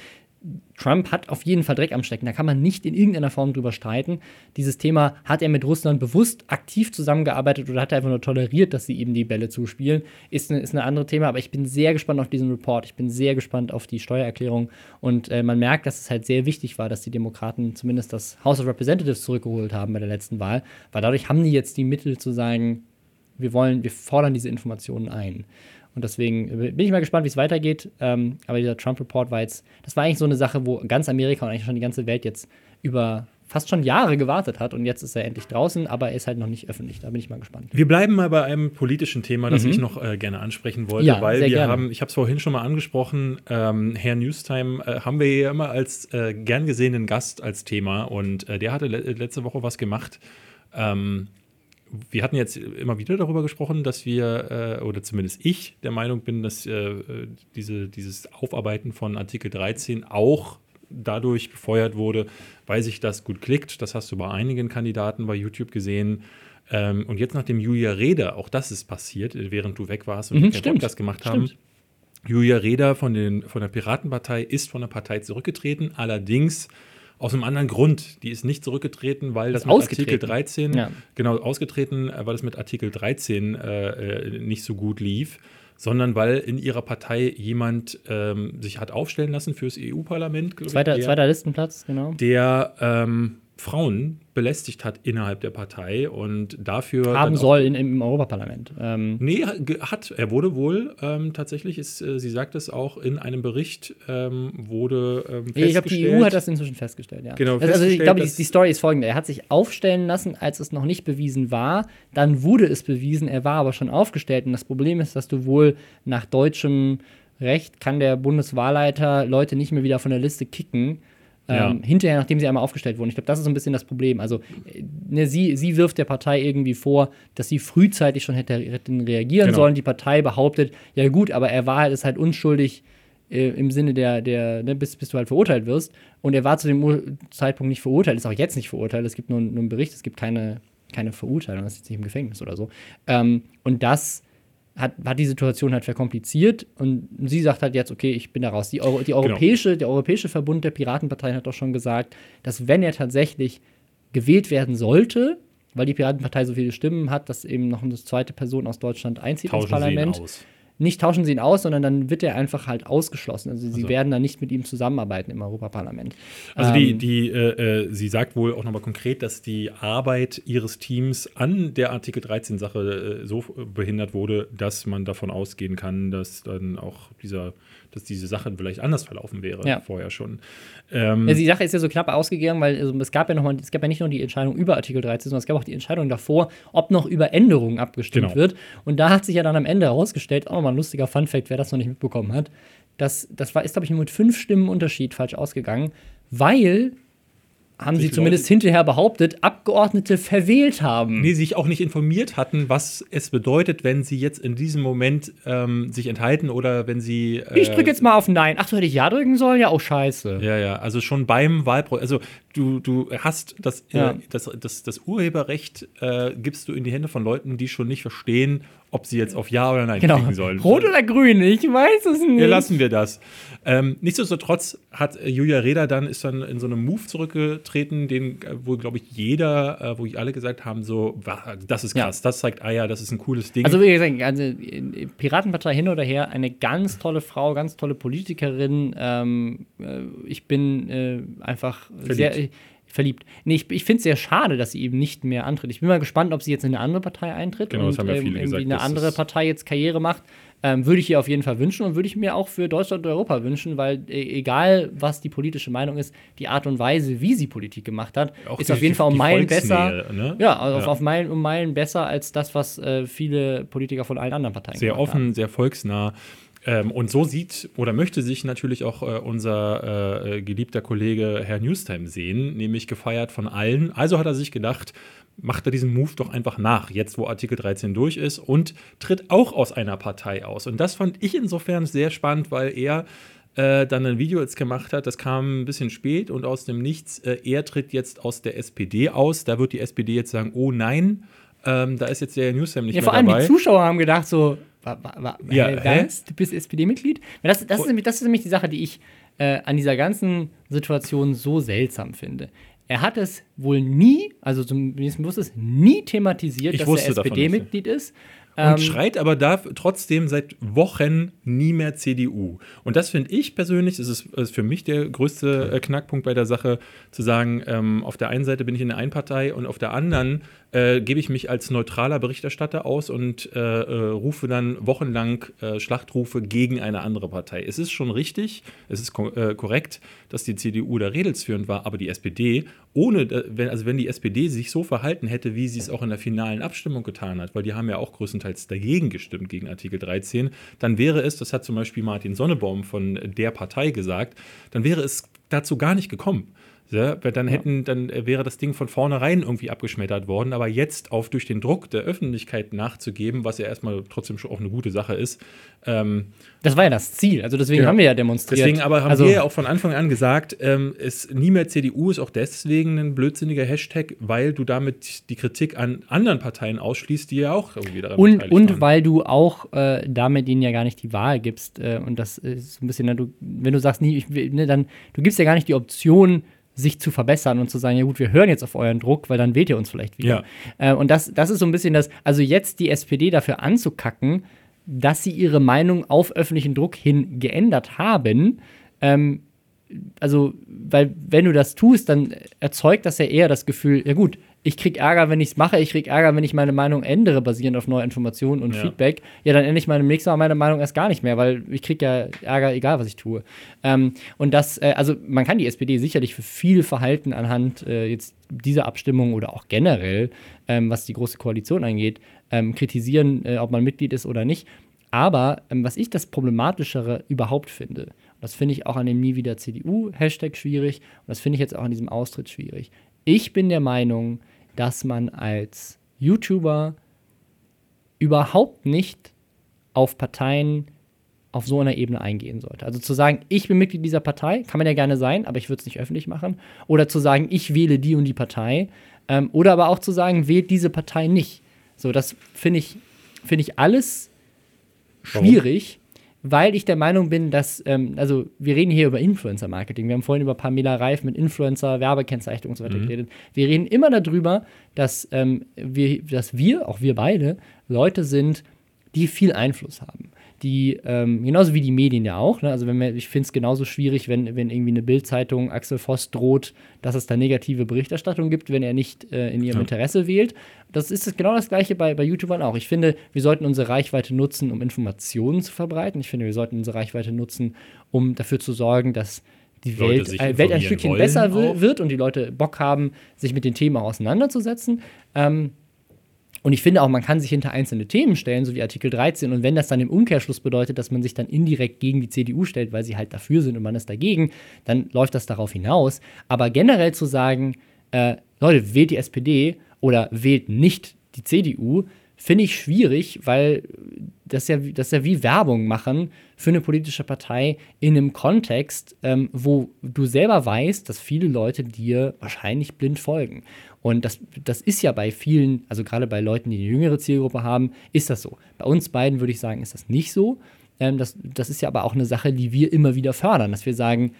Trump hat auf jeden Fall Dreck am Stecken. Da kann man nicht in irgendeiner Form drüber streiten. Dieses Thema, hat er mit Russland bewusst aktiv zusammengearbeitet oder hat er einfach nur toleriert, dass sie ihm die Bälle zuspielen, ist ein ist eine andere Thema. Aber ich bin sehr gespannt auf diesen Report. Ich bin sehr gespannt auf die Steuererklärung. Und äh, man merkt, dass es halt sehr wichtig war, dass die Demokraten zumindest das House of Representatives zurückgeholt haben bei der letzten Wahl. Weil dadurch haben die jetzt die Mittel zu sagen, wir wollen, wir fordern diese Informationen ein. Und deswegen bin ich mal gespannt, wie es weitergeht. Ähm, aber dieser Trump-Report war jetzt, das war eigentlich so eine Sache, wo ganz Amerika und eigentlich schon die ganze Welt jetzt über fast schon Jahre gewartet hat und jetzt ist er endlich draußen, aber er ist halt noch nicht öffentlich. Da bin ich mal gespannt. Wir bleiben mal bei einem politischen Thema, das mhm. ich noch äh, gerne ansprechen wollte, ja, weil wir gerne. haben, ich habe es vorhin schon mal angesprochen, ähm, Herr Newstime äh, haben wir ja immer als äh, gern gesehenen Gast als Thema und äh, der hatte le letzte Woche was gemacht. Ähm, wir hatten jetzt immer wieder darüber gesprochen, dass wir, äh, oder zumindest ich, der Meinung bin, dass äh, diese, dieses Aufarbeiten von Artikel 13 auch dadurch befeuert wurde, weil sich das gut klickt. Das hast du bei einigen Kandidaten bei YouTube gesehen. Ähm, und jetzt nach dem Julia Reda, auch das ist passiert, während du weg warst und mhm, wir Podcast gemacht stimmt. haben. Julia Reda von, den, von der Piratenpartei ist von der Partei zurückgetreten. Allerdings aus einem anderen Grund. Die ist nicht zurückgetreten, weil das mit Artikel 13, ja. genau, ausgetreten, äh, weil es mit Artikel 13 äh, äh, nicht so gut lief, sondern weil in ihrer Partei jemand ähm, sich hat aufstellen lassen fürs EU-Parlament. Zweiter, zweiter Listenplatz, genau. Der ähm, Frauen belästigt hat innerhalb der Partei und dafür. Haben soll in, im Europaparlament. Ähm. Nee, hat. Er wurde wohl ähm, tatsächlich, ist, äh, sie sagt es auch in einem Bericht, ähm, wurde ähm, festgestellt. Ich glaube, die EU hat das inzwischen festgestellt, ja. Genau, also, also ich glaube, die, die, Story ist folgende: Er hat sich aufstellen lassen, als es noch nicht bewiesen war. Dann wurde es bewiesen, er war aber schon aufgestellt. Und das Problem ist, dass du wohl nach deutschem Recht kann der Bundeswahlleiter Leute nicht mehr wieder von der Liste kicken ja. Ähm, hinterher, nachdem sie einmal aufgestellt wurden. Ich glaube, das ist so ein bisschen das Problem. Also, ne, sie, sie wirft der Partei irgendwie vor, dass sie frühzeitig schon hätte, hätten reagieren genau. sollen. Die Partei behauptet, ja gut, aber er war halt, ist halt unschuldig äh, im Sinne der, der ne, bis, bis du halt verurteilt wirst. Und er war zu dem Zeitpunkt nicht verurteilt, ist auch jetzt nicht verurteilt. Es gibt nur, nur einen Bericht, es gibt keine, keine Verurteilung, er ist jetzt nicht im Gefängnis oder so. Ähm, und das hat, hat die Situation halt verkompliziert und sie sagt halt jetzt, okay, ich bin da raus. Die, Euro, die genau. europäische, genau. Der Europäische Verbund der Piratenparteien hat doch schon gesagt, dass wenn er tatsächlich gewählt werden sollte, weil die Piratenpartei so viele Stimmen hat, dass eben noch eine zweite Person aus Deutschland einzieht Tauschen ins Parlament. Nicht tauschen sie ihn aus, sondern dann wird er einfach halt ausgeschlossen. Also sie also. werden dann nicht mit ihm zusammenarbeiten im Europaparlament. Also die, ähm, die äh, äh, sie sagt wohl auch nochmal konkret, dass die Arbeit ihres Teams an der Artikel 13-Sache äh, so behindert wurde, dass man davon ausgehen kann, dass dann auch dieser dass diese Sache vielleicht anders verlaufen wäre ja. vorher schon. Ähm ja, die Sache ist ja so knapp ausgegangen, weil also, es gab ja noch mal, es gab ja nicht nur die Entscheidung über Artikel 13, sondern es gab auch die Entscheidung davor, ob noch über Änderungen abgestimmt genau. wird. Und da hat sich ja dann am Ende herausgestellt, auch nochmal ein lustiger Funfact, wer das noch nicht mitbekommen hat, dass das war, ist, glaube ich, nur mit fünf Stimmen Unterschied falsch ausgegangen, weil haben sie zumindest Leute, hinterher behauptet, Abgeordnete verwählt haben. Nee, sich auch nicht informiert hatten, was es bedeutet, wenn sie jetzt in diesem Moment ähm, sich enthalten oder wenn sie. Äh, ich drücke jetzt mal auf Nein. Ach, so hätte ich Ja drücken sollen? Ja, auch scheiße. Ja, ja, also schon beim Wahlprozess. Also du, du hast das, Ja. äh, das, das, das Urheberrecht äh, gibst du in die Hände von Leuten, die schon nicht verstehen, ob sie jetzt auf Ja oder Nein Genau. klicken sollen. Rot oder grün? Ich weiß es nicht. Ja, lassen wir das. Ähm, nichtsdestotrotz hat äh, Julia Reda dann ist dann in so einem Move zurückgetreten, den äh, wo glaube ich jeder, äh, wo ich alle gesagt haben so, das ist Ja. krass, das zeigt, ah ja, das ist ein cooles Ding. Also wie gesagt, also, äh, Piratenpartei hin oder her, eine ganz tolle Frau, ganz tolle Politikerin. Ähm, äh, ich bin äh, einfach Verliebt. sehr äh, verliebt. Nee, ich, ich finde es sehr schade, dass sie eben nicht mehr antritt. Ich bin mal gespannt, ob sie jetzt in eine andere Partei eintritt Genau, und ja ähm, gesagt, eine andere Partei jetzt Karriere macht. Ähm, würde ich ihr auf jeden Fall wünschen und würde ich mir auch für Deutschland und Europa wünschen, weil äh, egal, was die politische Meinung ist, die Art und Weise, wie sie Politik gemacht hat, Auch ist die- auf jeden Fall um Meilen besser. ne? Ja, also Ja. Auf, auf Meilen um Meilen besser als das, was äh, viele Politiker von allen anderen Parteien sehr gemacht haben. offen, sehr volksnah. Ähm, und so sieht oder möchte sich natürlich auch äh, unser äh, geliebter Kollege Herr Newstime sehen, nämlich gefeiert von allen. Also hat er sich gedacht, macht er diesen Move doch einfach nach, jetzt wo Artikel 13 durch ist und tritt auch aus einer Partei aus. Und das fand ich insofern sehr spannend, weil er äh, dann ein Video jetzt gemacht hat, das kam ein bisschen spät und aus dem Nichts, äh, er tritt jetzt aus der SPD aus. Da wird die SPD jetzt sagen, oh nein, ähm, da ist jetzt der Newstime nicht Ja, mehr vor allem dabei. die Zuschauer haben gedacht so, wa, wa, Ja, was? Du bist SPD-Mitglied? Das, das, ist nämlich, das ist nämlich die Sache, die ich äh, an dieser ganzen Situation so seltsam finde. Er hat es wohl nie, also zumindest bewusst ist, nie thematisiert, Ich dass er SPD-Mitglied ist. Und Ähm, schreit aber da trotzdem seit Wochen nie mehr CDU. Und das finde ich persönlich, das ist, ist für mich der größte äh, Knackpunkt bei der Sache, zu sagen, ähm, auf der einen Seite bin ich in der einen Partei und auf der anderen äh, gebe ich mich als neutraler Berichterstatter aus und äh, äh, rufe dann wochenlang äh, Schlachtrufe gegen eine andere Partei. Es ist schon richtig, es ist ko äh, korrekt, dass die CDU da redelsführend war, aber die SPD, ohne, wenn, also wenn die SPD sich so verhalten hätte, wie sie es auch in der finalen Abstimmung getan hat, weil die haben ja auch größtenteils dagegen gestimmt gegen Artikel 13, dann wäre es, das hat zum Beispiel Martin Sonnebaum von der Partei gesagt, dann wäre es dazu gar nicht gekommen. Ja, weil dann hätten, dann äh, wäre das Ding von vornherein irgendwie abgeschmettert worden. Aber jetzt auf durch den Druck der Öffentlichkeit nachzugeben, was ja erstmal trotzdem schon auch eine gute Sache ist. Ähm, das war ja das Ziel. Also deswegen Genau. haben wir ja demonstriert. deswegen aber haben also, wir ja auch von Anfang an gesagt, ähm, es nie mehr CDU ist auch deswegen ein blödsinniger Hashtag, weil du damit die Kritik an anderen Parteien ausschließt, die ja auch irgendwie daran Und, und waren. weil du auch äh, damit ihnen ja gar nicht die Wahl gibst. Äh, und das ist ein bisschen, ne, du, wenn du sagst, nie, ich, ne, dann, du gibst ja gar nicht die Option, sich zu verbessern und zu sagen, ja gut, wir hören jetzt auf euren Druck, weil dann wählt ihr uns vielleicht wieder. Äh, und das, das ist so ein bisschen das, also jetzt die SPD dafür anzukacken, dass sie ihre Meinung auf öffentlichen Druck hin geändert haben, ähm, also, weil wenn du das tust, dann erzeugt das ja eher das Gefühl, ja gut, ich krieg Ärger, wenn ich es mache, ich krieg Ärger, wenn ich meine Meinung ändere, basierend auf neue Informationen und Ja. Feedback. Ja, dann ändere ich meine nächste Mal meine Meinung erst gar nicht mehr, weil ich krieg ja Ärger, egal was ich tue. Ähm, und das, äh, also man kann die SPD sicherlich für viel Verhalten anhand äh, jetzt dieser Abstimmung oder auch generell, ähm, was die große Koalition angeht, ähm, kritisieren, äh, ob man Mitglied ist oder nicht. Aber ähm, was ich das Problematischere überhaupt finde, das finde ich auch an dem Nie wieder CDU-Hashtag schwierig, und das finde ich jetzt auch an diesem Austritt schwierig. Ich bin der Meinung, dass man als YouTuber überhaupt nicht auf Parteien auf so einer Ebene eingehen sollte. Also zu sagen, ich bin Mitglied dieser Partei, kann man ja gerne sein, aber ich würde es nicht öffentlich machen. Oder zu sagen, ich wähle die und die Partei. Ähm, oder aber auch zu sagen, wählt diese Partei nicht. So, das finde ich, finde ich alles Warum? Weil ich der Meinung bin, dass, ähm, also wir reden hier über Influencer-Marketing. Wir haben vorhin über Pamela Reif mit Influencer, Werbekennzeichnung und so weiter geredet. Wir reden immer darüber, dass, ähm, wir, dass wir, auch wir beide, Leute sind, die viel Einfluss haben. Die, ähm, genauso wie die Medien ja auch, ne? also wenn wir, ich finde es genauso schwierig, wenn, wenn irgendwie eine Bildzeitung Axel Voss droht, dass es da negative Berichterstattung gibt, wenn er nicht äh, in ihrem Ja. Interesse wählt. Das ist genau das gleiche bei, bei YouTubern auch. Ich finde, wir sollten unsere Reichweite nutzen, um Informationen zu verbreiten. Ich finde, wir sollten unsere Reichweite nutzen, um dafür zu sorgen, dass die Welt, äh, Welt ein Stückchen besser auch. wird und die Leute Bock haben, sich mit den Themen auseinanderzusetzen. Ähm, und ich finde auch, man kann sich hinter einzelne Themen stellen, so wie Artikel 13. Und wenn das dann im Umkehrschluss bedeutet, dass man sich dann indirekt gegen die CDU stellt, weil sie halt dafür sind und man ist dagegen, dann läuft das darauf hinaus. Aber generell zu sagen, äh, Leute, wählt die SPD oder wählt nicht die CDU, finde ich schwierig, weil das ja, das ja wie Werbung machen für eine politische Partei in einem Kontext, ähm, wo du selber weißt, dass viele Leute dir wahrscheinlich blind folgen. Und das, das ist ja bei vielen, also gerade bei Leuten, die eine jüngere Zielgruppe haben, ist das so. Bei uns beiden würde ich sagen, ist das nicht so. Ähm, das, das ist ja aber auch eine Sache, die wir immer wieder fördern, dass wir sagen,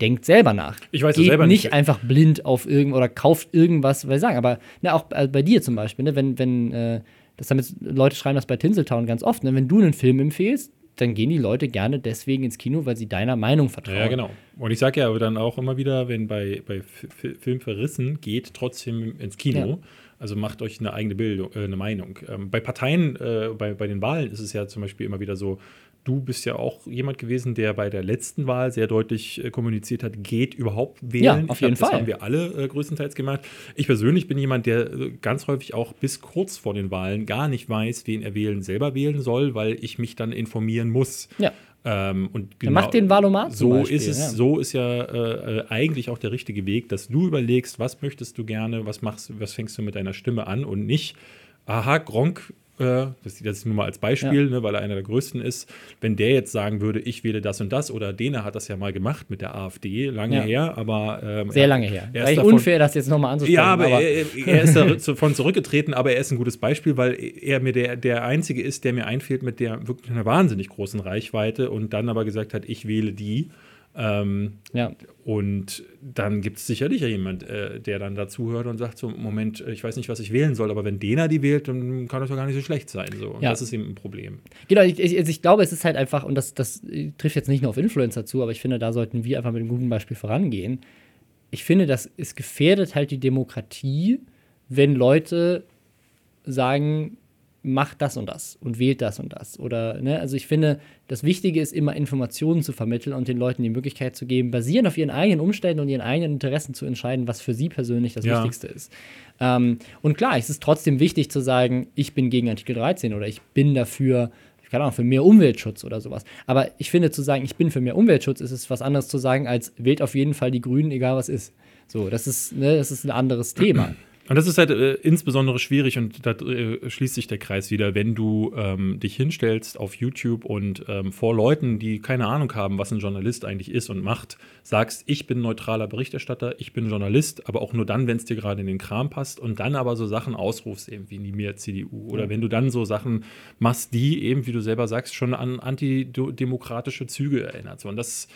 denkt selber nach. Ich weiß Geht selber nicht, nicht. einfach blind auf irgend oder kauft irgendwas, weil sagen. Aber ne, auch bei dir zum Beispiel, ne, wenn, wenn äh, das haben jetzt Leute schreiben das bei Tinseltown ganz oft, ne, wenn du einen Film empfehlst, dann gehen die Leute gerne deswegen ins Kino, weil sie deiner Meinung vertrauen. Ja, genau. Und ich sage ja aber dann auch immer wieder, wenn bei, bei F F Film verrissen, geht trotzdem ins Kino. Ja. Also macht euch eine eigene Bildung, äh, eine Meinung. Ähm, bei Parteien, äh, bei, bei den Wahlen ist es ja zum Beispiel immer wieder so, du bist ja auch jemand gewesen, der bei der letzten Wahl sehr deutlich äh, kommuniziert hat, geht überhaupt wählen. Ja, auf Ich jeden glaub, Fall. Das haben wir alle äh, größtenteils gemacht. Ich persönlich bin jemand, der äh, ganz häufig auch bis kurz vor den Wahlen gar nicht weiß, wen er wählen, selber wählen soll, weil ich mich dann informieren muss. Ja. Ähm, und Dann macht den Valomat so Beispiel, ist es, ja. so ist ja äh, äh, eigentlich auch der richtige Weg, dass du überlegst, was möchtest du gerne, was machst, was fängst du mit deiner Stimme an und nicht, aha, Gronk, äh, das, ist nur mal als Beispiel, ne, weil er einer der größten ist, wenn der jetzt sagen würde, ich wähle das und das, oder Dena hat das ja mal gemacht mit der AfD, lange Ja. her, aber ähm, Sehr er- lange her. Er ist Vielleicht davon, unfair, das jetzt nochmal anzusprechen. ja, aber, er, er ist davon zurückgetreten, aber er ist ein gutes Beispiel, weil er mir der, der Einzige ist, der mir einfällt mit der wirklich einer wahnsinnig großen Reichweite und dann aber gesagt hat, ich wähle die. Ähm, ja. und dann gibt es sicherlich jemand, äh, der dann dazuhört und sagt: So, Moment, ich weiß nicht, was ich wählen soll, aber wenn Dena die wählt, dann kann das doch gar nicht so schlecht sein. So. Ja. das ist eben ein Problem. Genau, ich, ich, also ich glaube, es ist halt einfach, und das, das trifft jetzt nicht nur auf Influencer zu, aber ich finde, da sollten wir einfach mit einem guten Beispiel vorangehen. Ich finde, das es gefährdet halt die Demokratie, wenn Leute sagen, macht das und das und wählt das und das. Oder, ne, also ich finde, das Wichtige ist immer Informationen zu vermitteln und den Leuten die Möglichkeit zu geben, basierend auf ihren eigenen Umständen und ihren eigenen Interessen zu entscheiden, was für sie persönlich das Ja. Wichtigste ist. Ähm, und klar, es ist trotzdem wichtig zu sagen, ich bin gegen Artikel 13 oder ich bin dafür, keine Ahnung, für mehr Umweltschutz oder sowas. Aber ich finde, zu sagen, ich bin für mehr Umweltschutz, ist es was anderes zu sagen, als wählt auf jeden Fall die Grünen, egal was ist. So, das ist, ne, das ist ein anderes Thema. Und das ist halt äh, insbesondere schwierig und da äh, schließt sich der Kreis wieder, wenn du ähm, dich hinstellst auf YouTube und ähm, vor Leuten, die keine Ahnung haben, was ein Journalist eigentlich ist und macht, sagst, ich bin neutraler Berichterstatter, ich bin Journalist, aber auch nur dann, wenn es dir gerade in den Kram passt und dann aber so Sachen ausrufst, eben wie die mir CDU. Oder wenn du dann so Sachen machst, die eben, wie du selber sagst, schon an antidemokratische Züge erinnert. So, und das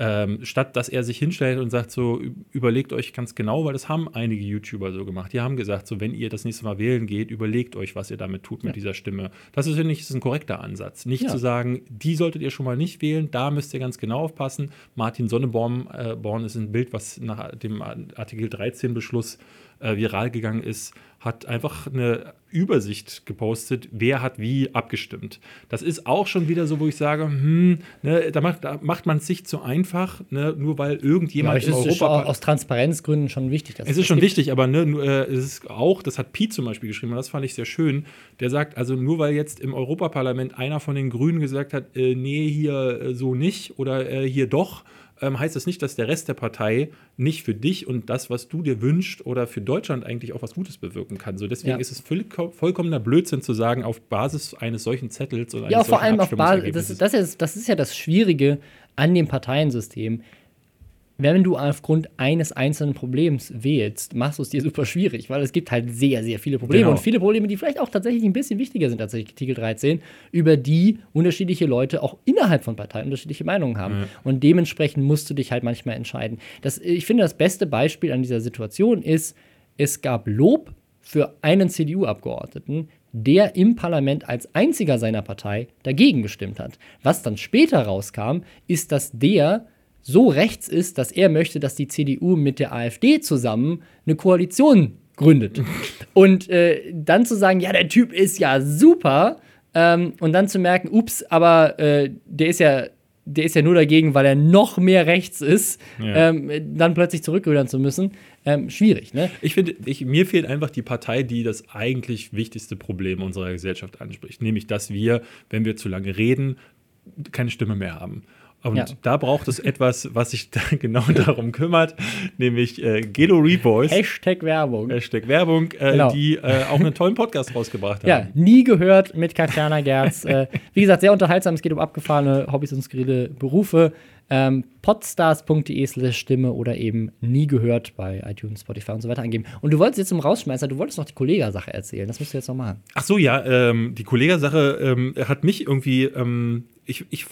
ähm, statt dass er sich hinstellt und sagt so, überlegt euch ganz genau, weil das haben einige YouTuber so gemacht. Die haben gesagt, so wenn ihr das nächste Mal wählen geht, überlegt euch, was ihr damit tut mit Ja. dieser Stimme. Das ist, finde ich, ist ein korrekter Ansatz. Nicht Ja. zu sagen, die solltet ihr schon mal nicht wählen, da müsst ihr ganz genau aufpassen. Martin Sonneborn äh, Born ist ein Bild, was nach dem Artikel 13-Beschluss äh, viral gegangen ist, hat einfach eine Übersicht gepostet, wer hat wie abgestimmt. Das ist auch schon wieder so, wo ich sage, hm, ne, da macht, da macht man es sich zu einfach, ne, nur weil Ja, irgendjemand aber es im ist schon Europa aus Transparenzgründen schon wichtig. Dass es ist schon wichtig, aber ne, äh, es ist auch, das hat Pete zum Beispiel geschrieben, und das fand ich sehr schön. Der sagt, also nur weil jetzt im Europaparlament einer von den Grünen gesagt hat, äh, nee, hier äh, so nicht oder äh, hier doch, ähm, heißt das nicht, dass der Rest der Partei nicht für dich und das, was du dir wünschst oder für Deutschland eigentlich auch was Gutes bewirken kann. So deswegen Ja. ist es voll, vollkommener Blödsinn zu sagen, auf Basis eines solchen Zettels oder Ja, eines vor solchen allem auf Basis, das, das, ist, das ist ja das Schwierige an dem Parteiensystem. Wenn du aufgrund eines einzelnen Problems wählst, machst du es dir super schwierig, weil es gibt halt sehr, sehr viele Probleme Genau. und viele Probleme, die vielleicht auch tatsächlich ein bisschen wichtiger sind als Artikel 13, über die unterschiedliche Leute auch innerhalb von Parteien unterschiedliche Meinungen haben. Ja. Und dementsprechend musst du dich halt manchmal entscheiden. Das, ich finde, das beste Beispiel an dieser Situation ist, es gab Lob für einen CDU-Abgeordneten, der im Parlament als einziger seiner Partei dagegen gestimmt hat. Was dann später rauskam, ist, dass der so rechts ist, dass er möchte, dass die CDU mit der AfD zusammen eine Koalition gründet. und äh, dann zu sagen, ja, der Typ ist ja super, ähm, und dann zu merken, ups, aber äh, der ist ja der ist ja nur dagegen, weil er noch mehr rechts ist, Ja. ähm, dann plötzlich zurückrudern zu müssen. Ähm, schwierig, ne? Ich finde, mir fehlt einfach die Partei, die das eigentlich wichtigste Problem unserer Gesellschaft anspricht. Nämlich, dass wir, wenn wir zu lange reden, keine Stimme mehr haben. Und Ja. da braucht es etwas, was sich da genau darum kümmert, nämlich äh, Gelo Reboys, Hashtag Werbung. Hashtag Werbung, äh, Genau. die äh, auch einen tollen Podcast rausgebracht haben. Ja, nie gehört mit Katjana Gerz. äh, wie gesagt, sehr unterhaltsam. Es geht um abgefahrene Hobbys und skurrile Berufe. Ähm, podstars.de slash Stimme oder eben nie gehört bei iTunes, Spotify und so weiter angeben. Und du wolltest jetzt zum Rausschmeißer, du wolltest noch die Kollega-Sache erzählen. Das musst du jetzt noch machen. Ach so, ja, ähm, die Kollega-Sache ähm, hat mich irgendwie, ähm, ich, ich,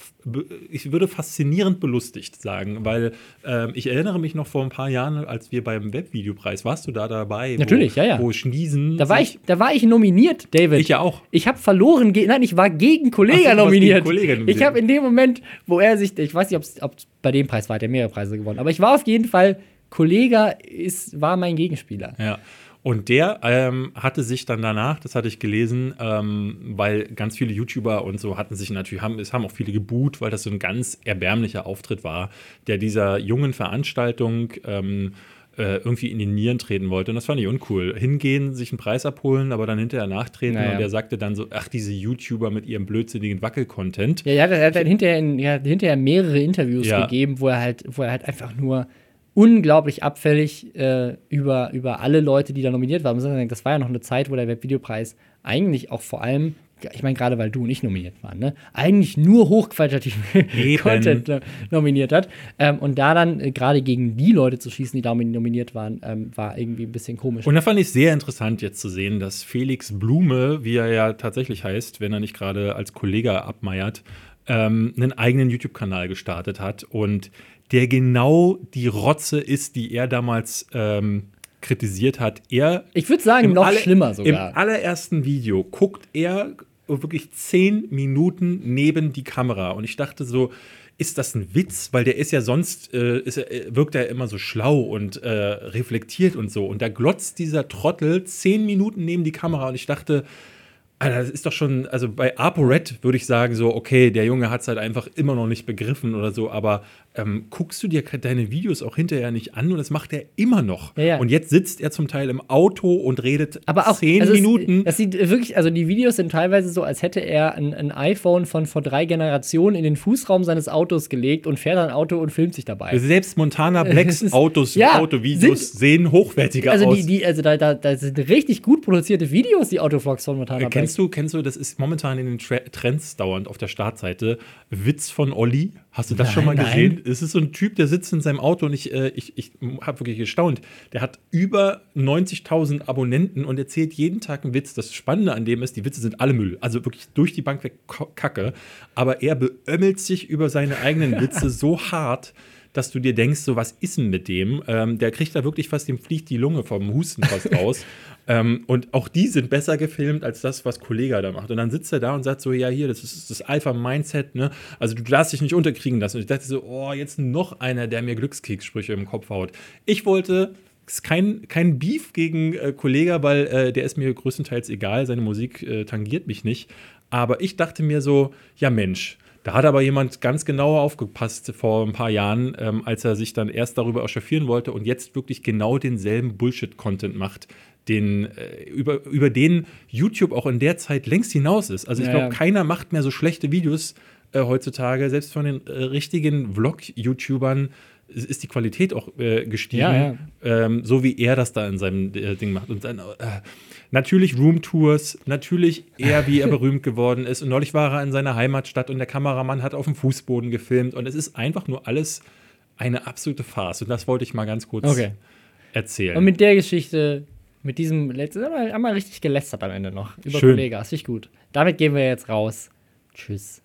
ich würde faszinierend belustigt sagen, weil ähm, ich erinnere mich noch vor ein paar Jahren, als wir beim Webvideopreis, warst du da dabei? Natürlich, wo, ja, ja. Wo Schniesen. Da war, ich, da war ich nominiert, David. Ich ja auch. Ich habe verloren, nein, ich war gegen Kollega Ach nominiert. gegen Kollega nominiert. Ich habe in dem Moment, wo er sich, ich weiß nicht, ob es bei dem Preis war, hat er mehrere Preise gewonnen, aber ich war auf jeden Fall, Kollega ist, war mein Gegenspieler. Ja. Und der ähm, hatte sich dann danach, das hatte ich gelesen, ähm, weil ganz viele YouTuber und so hatten sich natürlich, haben, es haben auch viele geboot, weil das so ein ganz erbärmlicher Auftritt war, der dieser jungen Veranstaltung ähm, äh, irgendwie in die Nieren treten wollte. Und das fand ich uncool. Hingehen, sich einen Preis abholen, aber dann hinterher nachtreten. Naja. Und er sagte dann so, ach, diese YouTuber mit ihrem blödsinnigen Wackel-Content. Ja, er hat, er hat dann hinterher, in, hat hinterher mehrere Interviews Ja. gegeben, wo er halt, wo er halt einfach nur unglaublich abfällig äh, über, über alle Leute, die da nominiert waren. Das war ja noch eine Zeit, wo der Webvideopreis eigentlich auch vor allem, ich meine, gerade weil du und ich nominiert waren, ne, eigentlich nur hochqualitativen. Content no- nominiert hat. Ähm, und da dann äh, gerade gegen die Leute zu schießen, die da nominiert waren, ähm, war irgendwie ein bisschen komisch. Und da fand ich sehr interessant jetzt zu sehen, dass Felix Blume, wie er ja tatsächlich heißt, wenn er nicht gerade als Kollege abmeiert, ähm, einen eigenen YouTube-Kanal gestartet hat und der genau die Rotze ist, die er damals ähm, kritisiert hat. Er ich würde sagen, noch aller- schlimmer sogar. Im allerersten Video guckt er wirklich zehn Minuten neben die Kamera und ich dachte so, ist das ein Witz? Weil der ist ja sonst, äh, ist er, äh, wirkt er immer so schlau und äh, reflektiert und so. Und da glotzt dieser Trottel zehn Minuten neben die Kamera und ich dachte, Alter, das ist doch schon, also bei ApoRed würde ich sagen, so, okay, der Junge hat es halt einfach immer noch nicht begriffen oder so, aber ähm, guckst du dir deine Videos auch hinterher nicht an und das macht er immer noch. Ja, ja. Und jetzt sitzt er zum Teil im Auto und redet Aber auch zehn also es- Minuten. Das sieht wirklich, also die Videos sind teilweise so, als hätte er ein, ein iPhone von vor drei Generationen in den Fußraum seines Autos gelegt und fährt ein Auto und filmt sich dabei. Selbst Montana Blacks Es ist- Autos, ja, Autovideos sind- sehen hochwertiger Also, aus. die, die, also da, da, da sind richtig gut produzierte Videos, die Autovlogs von Montana Äh, Black. Kennst du, kennst du, das ist momentan in den Tra Trends dauernd auf der Startseite. Witz von Olli. Hast du das Nein, schon mal nein. gesehen? Es ist so ein Typ, der sitzt in seinem Auto und ich, äh, ich, ich habe wirklich gestaunt. Der hat über 90.000 Abonnenten und erzählt jeden Tag einen Witz. Das Spannende an dem ist, die Witze sind alle Müll. Also wirklich durch die Bank weg Kacke. Aber er beömmelt sich über seine eigenen Witze so hart, dass du dir denkst, so was ist denn mit dem? Ähm, der kriegt da wirklich fast, dem fliegt die Lunge vom Husten fast raus. ähm, und auch die sind besser gefilmt als das, was Kollega da macht. Und dann sitzt er da und sagt so, ja hier, das ist das Alpha-Mindset, ne? Also du darfst dich nicht unterkriegen lassen. Und ich dachte so, oh, jetzt noch einer, der mir Glückskekssprüche im Kopf haut. Ich wollte ist kein, kein Beef gegen äh, Kollega, weil äh, der ist mir größtenteils egal, seine Musik äh, tangiert mich nicht. Aber ich dachte mir so, ja Mensch, da hat aber jemand ganz genau aufgepasst vor ein paar Jahren, ähm, als er sich dann erst darüber echauffieren wollte und jetzt wirklich genau denselben Bullshit-Content macht, den, äh, über, über den YouTube auch in der Zeit längst hinaus ist. Also ich Ja, glaube, ja. keiner macht mehr so schlechte Videos äh, heutzutage, selbst von den äh, richtigen Vlog-YouTubern ist die Qualität auch äh, gestiegen, Ja, ja. Ähm, so wie er das da in seinem äh, Ding macht. Und dann, äh, natürlich Roomtours, natürlich er, wie er berühmt geworden ist. Und neulich war er in seiner Heimatstadt und der Kameramann hat auf dem Fußboden gefilmt. Und es ist einfach nur alles eine absolute Farce. Und das wollte ich mal ganz kurz Okay. erzählen. Und mit der Geschichte, mit diesem letzten, haben wir, richtig gelästert am Ende noch über Schön. Kollega. Ist nicht gut. Damit gehen wir jetzt raus. Tschüss.